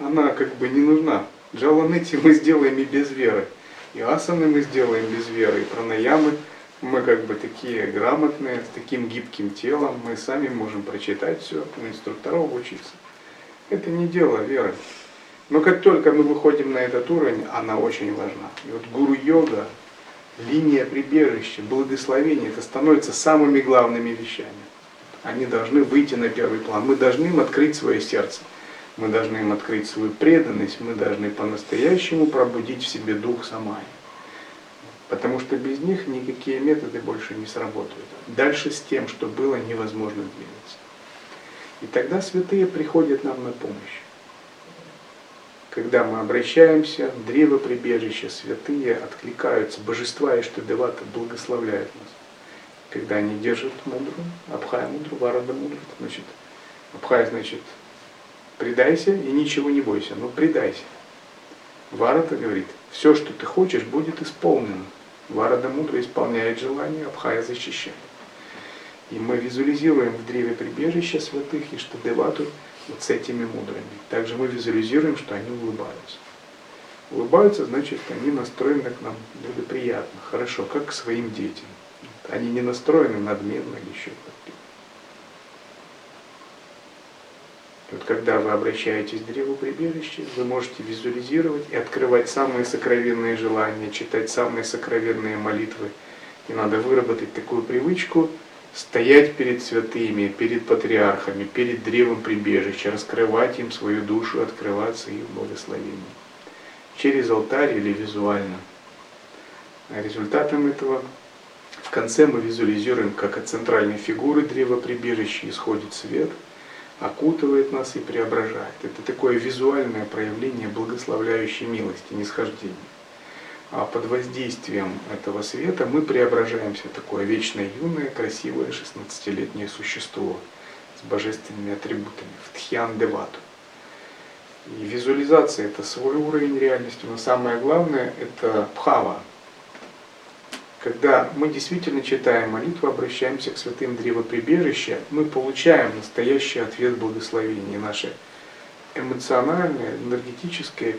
она как бы не нужна. Джаланити мы сделаем и без веры. И асаны мы сделаем без веры, и пранаямы мы как бы такие грамотные, с таким гибким телом, мы сами можем прочитать все, у инструкторов учиться. Это не дело веры. Но как только мы выходим на этот уровень, она очень важна. И вот гуру-йога, линия прибежища, благословение, это становится самыми главными вещами. Они должны выйти на первый план. Мы должны им открыть свое сердце. Мы должны им открыть свою преданность, мы должны по-настоящему пробудить в себе дух самай. Потому что без них никакие методы больше не сработают. Дальше с тем, что было, невозможно двигаться. И тогда святые приходят нам на помощь. Когда мы обращаемся, древо прибежища, святые откликаются, божества и штадевата благословляют нас. Когда они держат мудру, Абхая мудру, Варада мудру, значит, Абхая значит предайся и ничего не бойся. Ну предайся. Варада говорит, все, что ты хочешь, будет исполнено. Варада мудро исполняет желание, Абхая защищает. И мы визуализируем в древе прибежища святых и что Девату вот с этими мудрыми. Также мы визуализируем, что они улыбаются. Улыбаются, значит, они настроены к нам благоприятно, хорошо, как к своим детям. Они не настроены надменно или еще как-то. Вот когда вы обращаетесь к древу прибежища, вы можете визуализировать и открывать самые сокровенные желания, читать самые сокровенные молитвы. И надо выработать такую привычку стоять перед святыми, перед патриархами, перед древом прибежища, раскрывать им свою душу, открываться их благословением через алтарь или визуально. А результатом этого в конце мы визуализируем, как от центральной фигуры древа прибежища исходит свет, окутывает нас и преображает. Это такое визуальное проявление благословляющей милости, нисхождения. А под воздействием этого света мы преображаемся в такое вечное юное, красивое 16-летнее существо с божественными атрибутами, в Тхьян-девату. И визуализация это свой уровень реальности, но самое главное это пхава. Когда мы действительно читаем молитву, обращаемся к святым древоприбежища, мы получаем настоящий ответ благословения. Наше эмоциональное, энергетическое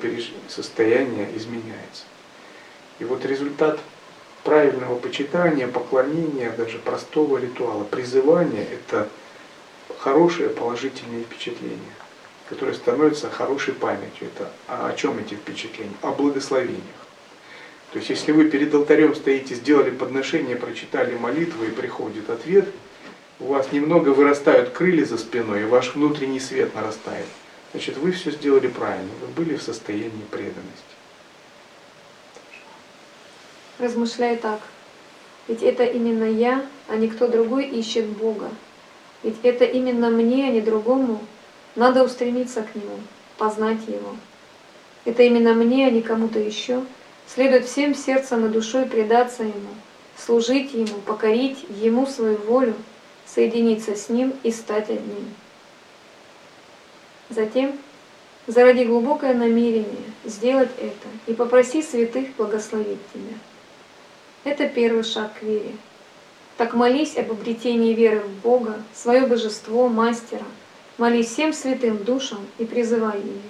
состояние изменяется. И вот результат правильного почитания, поклонения, даже простого ритуала, призывания – это хорошее положительное впечатление которое становится хорошей памятью. Это о чем эти впечатления? О благословениях. То есть, если вы перед алтарем стоите, сделали подношение, прочитали молитву и приходит ответ, у вас немного вырастают крылья за спиной, и ваш внутренний свет нарастает. Значит, вы все сделали правильно, вы были в состоянии преданности. Размышляй так. Ведь это именно я, а не кто другой ищет Бога. Ведь это именно мне, а не другому, надо устремиться к Нему, познать Его. Это именно мне, а не кому-то еще. Следует всем сердцем и душой предаться Ему, служить Ему, покорить Ему свою волю, соединиться с Ним и стать одним. Затем, заради глубокое намерение сделать это и попроси святых благословить тебя. Это первый шаг к вере. Так молись об обретении веры в Бога, свое божество, мастера – Молись всем святым душам и призывай ее.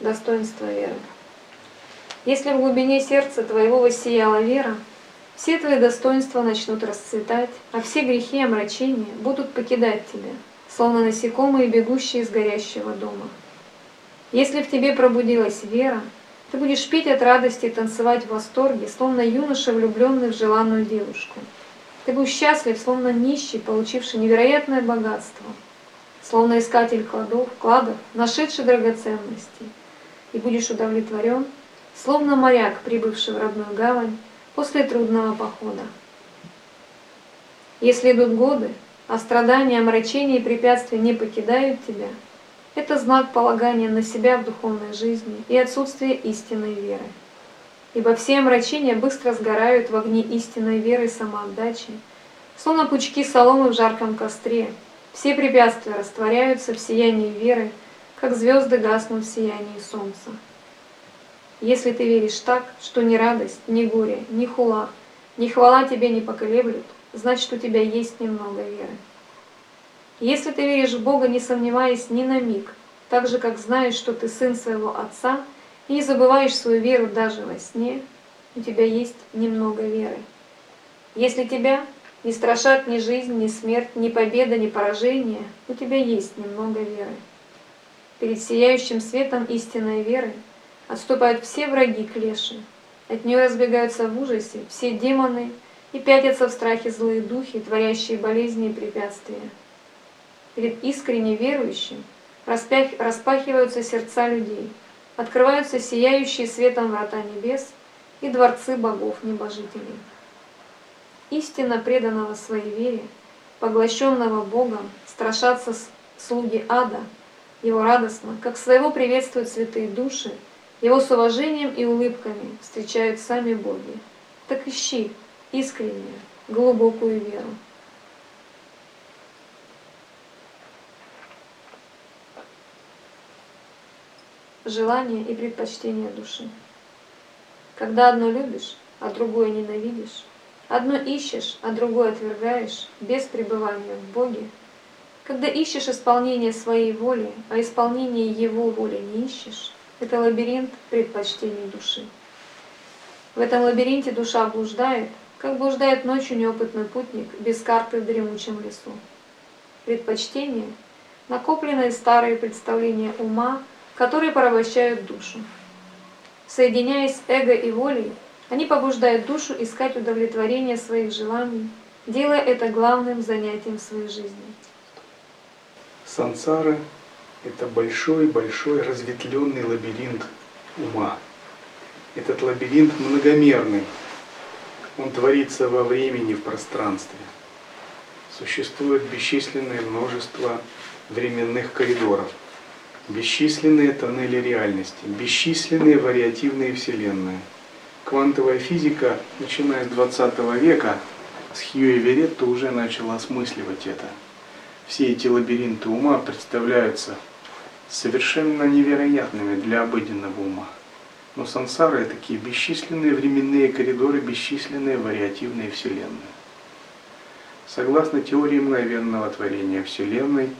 Достоинство веры. Если в глубине сердца твоего воссияла вера, все твои достоинства начнут расцветать, а все грехи и омрачения будут покидать тебя, словно насекомые, бегущие из горящего дома. Если в тебе пробудилась вера, ты будешь петь от радости и танцевать в восторге, словно юноша, влюбленный в желанную девушку – ты будешь счастлив, словно нищий, получивший невероятное богатство, словно искатель кладов, кладов, нашедший драгоценности, и будешь удовлетворен, словно моряк, прибывший в родную гавань после трудного похода. Если идут годы, а страдания, омрачения и препятствия не покидают тебя, это знак полагания на себя в духовной жизни и отсутствие истинной веры ибо все омрачения быстро сгорают в огне истинной веры и самоотдачи, словно пучки соломы в жарком костре. Все препятствия растворяются в сиянии веры, как звезды гаснут в сиянии солнца. Если ты веришь так, что ни радость, ни горе, ни хула, ни хвала тебе не поколеблют, значит у тебя есть немного веры. Если ты веришь в Бога, не сомневаясь ни на миг, так же, как знаешь, что ты сын своего Отца – и не забываешь свою веру даже во сне, у тебя есть немного веры. Если тебя не страшат ни жизнь, ни смерть, ни победа, ни поражение, у тебя есть немного веры. Перед сияющим светом истинной веры отступают все враги клеши. От нее разбегаются в ужасе все демоны и пятятся в страхе злые духи, творящие болезни и препятствия. Перед искренне верующим распахиваются сердца людей – открываются сияющие светом врата небес и дворцы богов-небожителей. Истинно преданного своей вере, поглощенного Богом, страшатся слуги ада, его радостно, как своего приветствуют святые души, его с уважением и улыбками встречают сами боги. Так ищи искреннюю, глубокую веру. Желания и предпочтения души. Когда одно любишь, а другое ненавидишь, одно ищешь, а другое отвергаешь, без пребывания в Боге, когда ищешь исполнение своей воли, а исполнение Его воли не ищешь, это лабиринт предпочтений души. В этом лабиринте душа блуждает, как блуждает ночью неопытный путник без карты в дремучем лесу. Предпочтение — накопленные старые представления ума, которые порабощают душу. Соединяясь эго и волей, они побуждают душу искать удовлетворение своих желаний, делая это главным занятием своей жизни. Сансара – это большой-большой разветвленный лабиринт ума. Этот лабиринт многомерный. Он творится во времени, в пространстве. Существует бесчисленное множество временных коридоров, бесчисленные тоннели реальности, бесчисленные вариативные вселенные. Квантовая физика, начиная с 20 века, с Хьюи Веретто уже начала осмысливать это – все эти лабиринты ума представляются совершенно невероятными для обыденного ума. Но сансары – такие бесчисленные временные коридоры, бесчисленные вариативные вселенные. Согласно теории мгновенного творения Вселенной,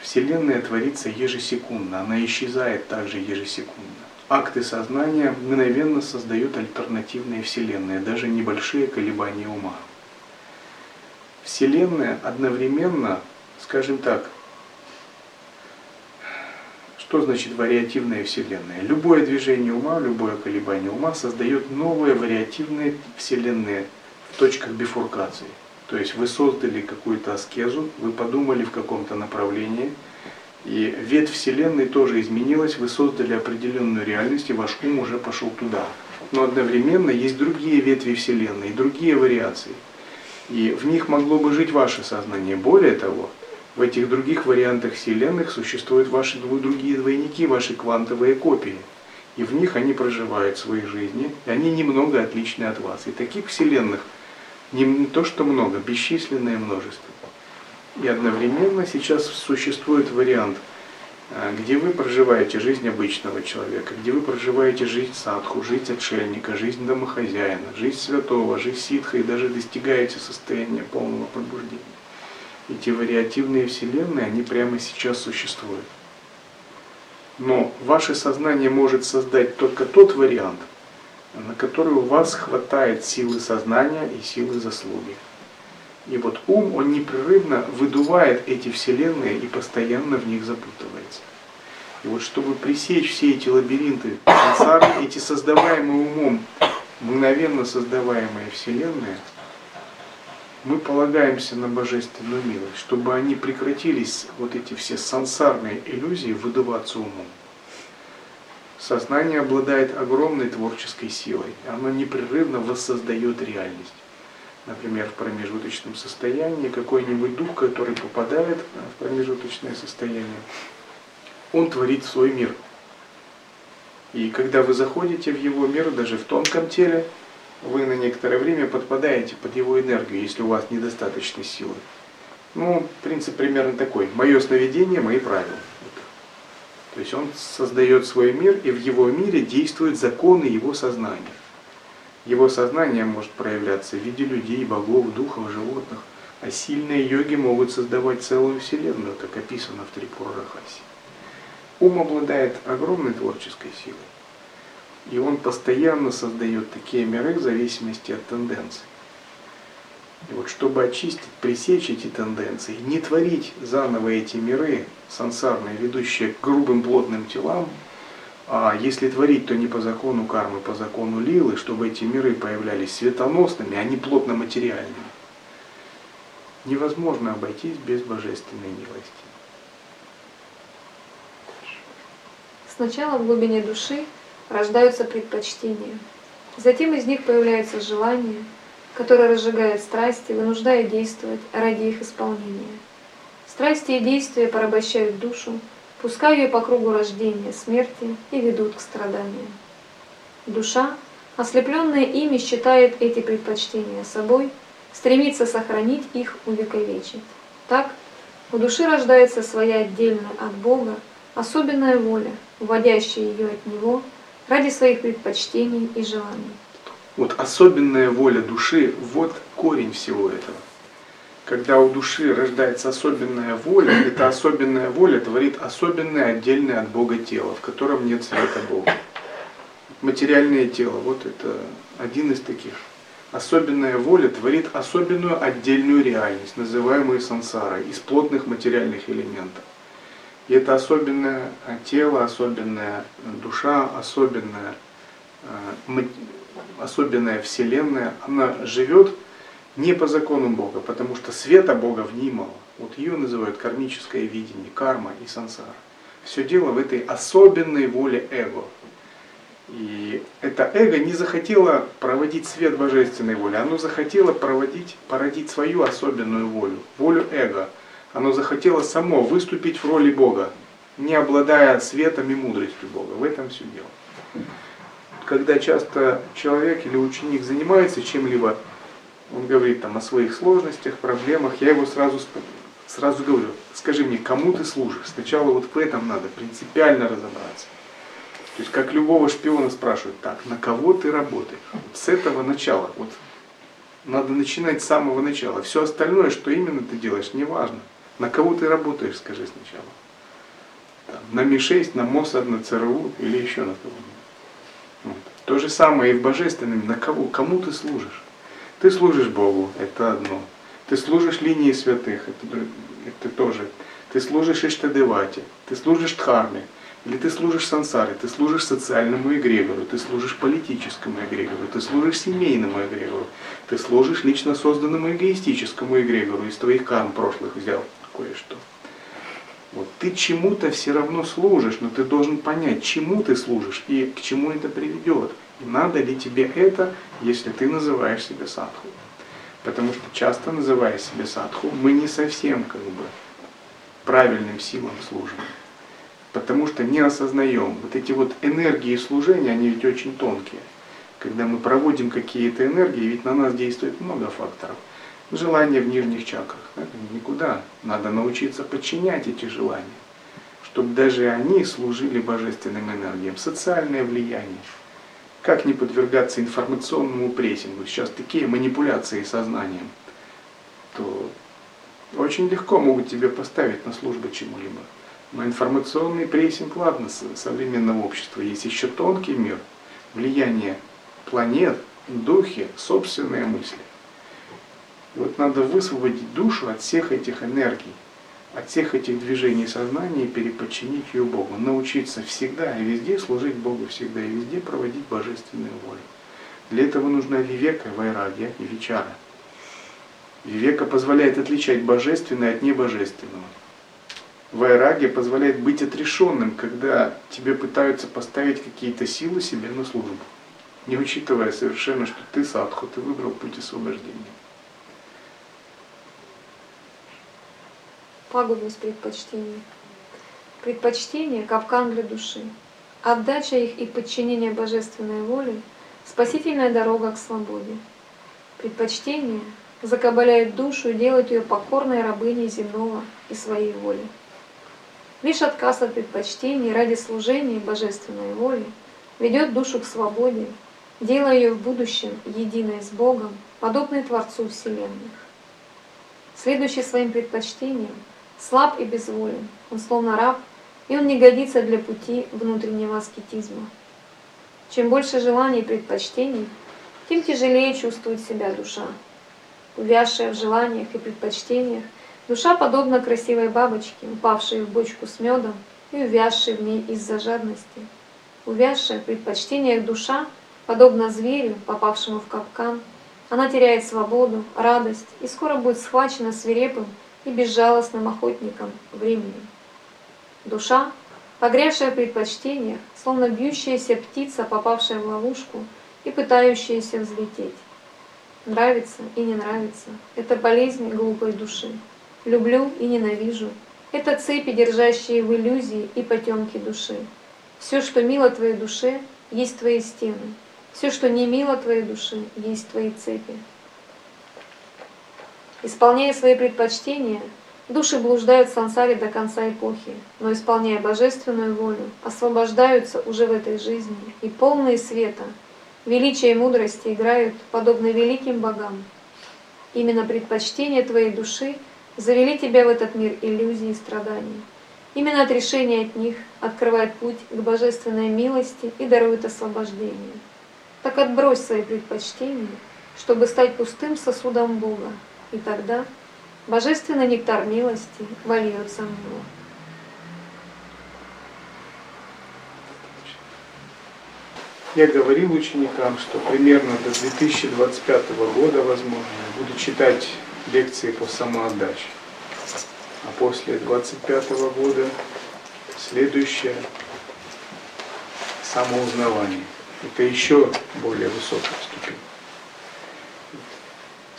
Вселенная творится ежесекундно, она исчезает также ежесекундно. Акты сознания мгновенно создают альтернативные вселенные, даже небольшие колебания ума. Вселенная одновременно скажем так, что значит вариативная Вселенная? Любое движение ума, любое колебание ума создает новые вариативные Вселенные в точках бифуркации. То есть вы создали какую-то аскезу, вы подумали в каком-то направлении, и ветвь Вселенной тоже изменилась, вы создали определенную реальность, и ваш ум уже пошел туда. Но одновременно есть другие ветви Вселенной, другие вариации. И в них могло бы жить ваше сознание. Более того, в этих других вариантах вселенных существуют ваши другие двойники, ваши квантовые копии. И в них они проживают свои жизни, и они немного отличны от вас. И таких вселенных не то что много, бесчисленное множество. И одновременно сейчас существует вариант, а, где вы проживаете жизнь обычного человека, где вы проживаете жизнь садху, жизнь отшельника, жизнь домохозяина, жизнь святого, жизнь ситха и даже достигаете состояния полного пробуждения эти вариативные вселенные, они прямо сейчас существуют. Но ваше сознание может создать только тот вариант, на который у вас хватает силы сознания и силы заслуги. И вот ум, он непрерывно выдувает эти вселенные и постоянно в них запутывается. И вот чтобы пресечь все эти лабиринты эти создаваемые умом, мгновенно создаваемые вселенные – мы полагаемся на божественную милость, чтобы они прекратились, вот эти все сансарные иллюзии, выдаваться умом. Сознание обладает огромной творческой силой, оно непрерывно воссоздает реальность. Например, в промежуточном состоянии какой-нибудь дух, который попадает в промежуточное состояние, он творит свой мир. И когда вы заходите в его мир, даже в тонком теле, вы на некоторое время подпадаете под его энергию, если у вас недостаточно силы. Ну, принцип примерно такой. Мое сновидение, мои правила. То есть он создает свой мир, и в его мире действуют законы его сознания. Его сознание может проявляться в виде людей, богов, духов, животных. А сильные йоги могут создавать целую вселенную, как описано в Трипурарахасе. Ум обладает огромной творческой силой. И он постоянно создает такие миры в зависимости от тенденций. И вот чтобы очистить, пресечь эти тенденции, не творить заново эти миры сансарные, ведущие к грубым плотным телам, а если творить, то не по закону кармы, по закону лилы, чтобы эти миры появлялись светоносными, а не плотно материальными. Невозможно обойтись без божественной милости. Сначала в глубине души рождаются предпочтения. Затем из них появляется желание, которое разжигает страсти, вынуждая действовать ради их исполнения. Страсти и действия порабощают душу, пуская ее по кругу рождения, смерти и ведут к страданиям. Душа, ослепленная ими, считает эти предпочтения собой, стремится сохранить их увековечить. Так, у души рождается своя отдельная от Бога особенная воля – уводящие ее от него ради своих предпочтений и желаний. Вот особенная воля души, вот корень всего этого. Когда у души рождается особенная воля, эта особенная воля творит особенное отдельное от Бога тело, в котором нет света Бога. Материальное тело, вот это один из таких. Особенная воля творит особенную отдельную реальность, называемую сансарой, из плотных материальных элементов. И это особенное тело, особенная душа, особенная, э, особенная вселенная, она живет не по законам Бога, потому что света Бога в ней мало. Вот ее называют кармическое видение, карма и сансара. Все дело в этой особенной воле эго. И это эго не захотело проводить свет божественной воли, оно захотело проводить, породить свою особенную волю, волю эго. Оно захотело само выступить в роли Бога, не обладая светом и мудростью Бога. В этом все дело. Когда часто человек или ученик занимается чем-либо, он говорит там о своих сложностях, проблемах, я его сразу, сразу говорю, скажи мне, кому ты служишь? Сначала вот в этом надо принципиально разобраться. То есть как любого шпиона спрашивают, так, на кого ты работаешь? Вот с этого начала. Вот надо начинать с самого начала. Все остальное, что именно ты делаешь, не важно. На кого ты работаешь, скажи сначала. Там, на Ми-6, на МОСАД, на ЦРУ или еще на кого-нибудь. То же самое и в божественном. На кого? Кому ты служишь? Ты служишь Богу, это одно. Ты служишь линии святых, это, это тоже. Ты служишь Иштадевате, ты служишь Дхарме, или ты служишь сансаре, ты служишь социальному эгрегору, ты служишь политическому эгрегору, ты служишь семейному эгрегору, ты служишь лично созданному эгоистическому эгрегору, из твоих карм прошлых взял кое-что. Вот ты чему-то все равно служишь, но ты должен понять, чему ты служишь и к чему это приведет. И надо ли тебе это, если ты называешь себя садху. Потому что часто называя себя садху, мы не совсем как бы правильным силам служим потому что не осознаем. Вот эти вот энергии служения, они ведь очень тонкие. Когда мы проводим какие-то энергии, ведь на нас действует много факторов. Желания в нижних чакрах. Да? Никуда. Надо научиться подчинять эти желания, чтобы даже они служили божественным энергиям. Социальное влияние. Как не подвергаться информационному прессингу? Сейчас такие манипуляции сознанием, то очень легко могут тебя поставить на службу чему-либо. Но информационный прессинг, ладно, современного общества. Есть еще тонкий мир, влияние планет, духи, собственные мысли. И вот надо высвободить душу от всех этих энергий, от всех этих движений сознания и переподчинить ее Богу. Научиться всегда и везде служить Богу всегда и везде проводить божественную волю. Для этого нужна вивека, вайрагия и вичара. Вивека позволяет отличать божественное от небожественного. Вайраги позволяет быть отрешенным, когда тебе пытаются поставить какие-то силы себе на службу, не учитывая совершенно, что ты садху, ты выбрал путь освобождения. Пагубность предпочтений. Предпочтение – капкан для души. Отдача их и подчинение божественной воле – спасительная дорога к свободе. Предпочтение закабаляет душу и делает ее покорной рабыней земного и своей воли. Лишь отказ от предпочтений ради служения божественной воли ведет душу к свободе, делая ее в будущем единой с Богом, подобной Творцу Вселенных. Следующий своим предпочтениям, слаб и безволен, он словно раб, и он не годится для пути внутреннего аскетизма. Чем больше желаний и предпочтений, тем тяжелее чувствует себя душа. Увязшая в желаниях и предпочтениях, Душа подобна красивой бабочке, упавшей в бочку с медом и увязшей в ней из-за жадности. Увязшая в предпочтениях душа, подобно зверю, попавшему в капкан, она теряет свободу, радость и скоро будет схвачена свирепым и безжалостным охотником временем. Душа, погрязшая в предпочтениях, словно бьющаяся птица, попавшая в ловушку и пытающаяся взлететь. Нравится и не нравится – это болезнь глупой души люблю и ненавижу. Это цепи, держащие в иллюзии и потемки души. Все, что мило твоей душе, есть твои стены. Все, что не мило твоей душе, есть твои цепи. Исполняя свои предпочтения, Души блуждают в сансаре до конца эпохи, но исполняя божественную волю, освобождаются уже в этой жизни и полные света, величия и мудрости играют подобно великим богам. Именно предпочтение твоей души завели тебя в этот мир иллюзий и страданий. Именно отрешение от них открывает путь к божественной милости и дарует освобождение. Так отбрось свои предпочтения, чтобы стать пустым сосудом Бога, и тогда божественный нектар милости вольется в него. Я говорил ученикам, что примерно до 2025 года, возможно, я буду читать лекции по самоотдаче. А после 25 года следующее самоузнавание. Это еще более высокая ступень.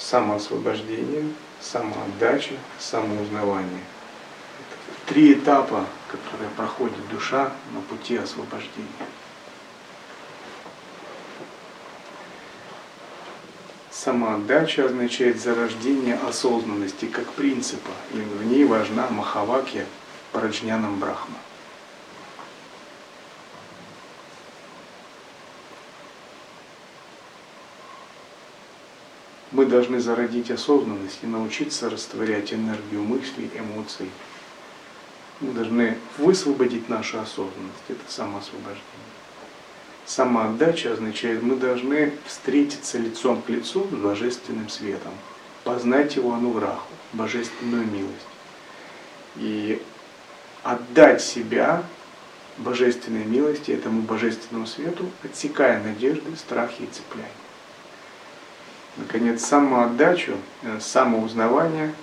Самоосвобождение, самоотдача, самоузнавание. Это три этапа, которые проходит душа на пути освобождения. Самоотдача означает зарождение осознанности как принципа, и в ней важна Махавакья Параджнянам Брахма. Мы должны зародить осознанность и научиться растворять энергию мыслей, эмоций. Мы должны высвободить нашу осознанность. Это самоосвобождение. Самоотдача означает, мы должны встретиться лицом к лицу с божественным светом, познать его анураху, божественную милость. И отдать себя божественной милости, этому божественному свету, отсекая надежды, страхи и цепляния. Наконец, самоотдачу, э, самоузнавание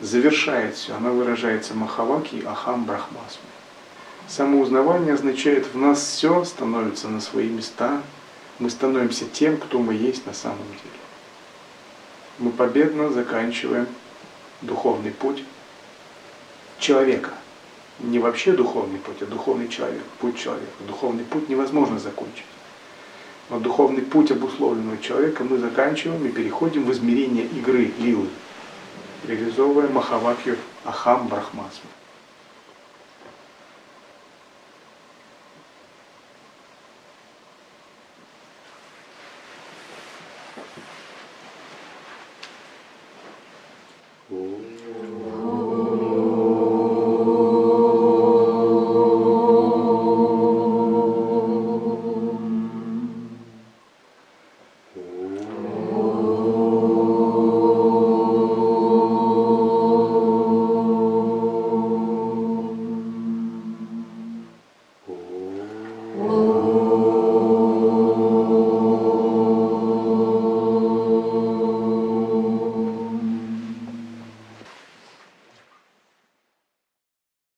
завершает все. Оно выражается Махаваки Ахам Брахмасмой. Самоузнавание означает, в нас все становится на свои места, мы становимся тем, кто мы есть на самом деле. Мы победно заканчиваем духовный путь человека. Не вообще духовный путь, а духовный человек, путь человека. Духовный путь невозможно закончить. Но духовный путь обусловленного человека мы заканчиваем и переходим в измерение игры, лилы, реализовывая Махавакью Ахам Брахмасму.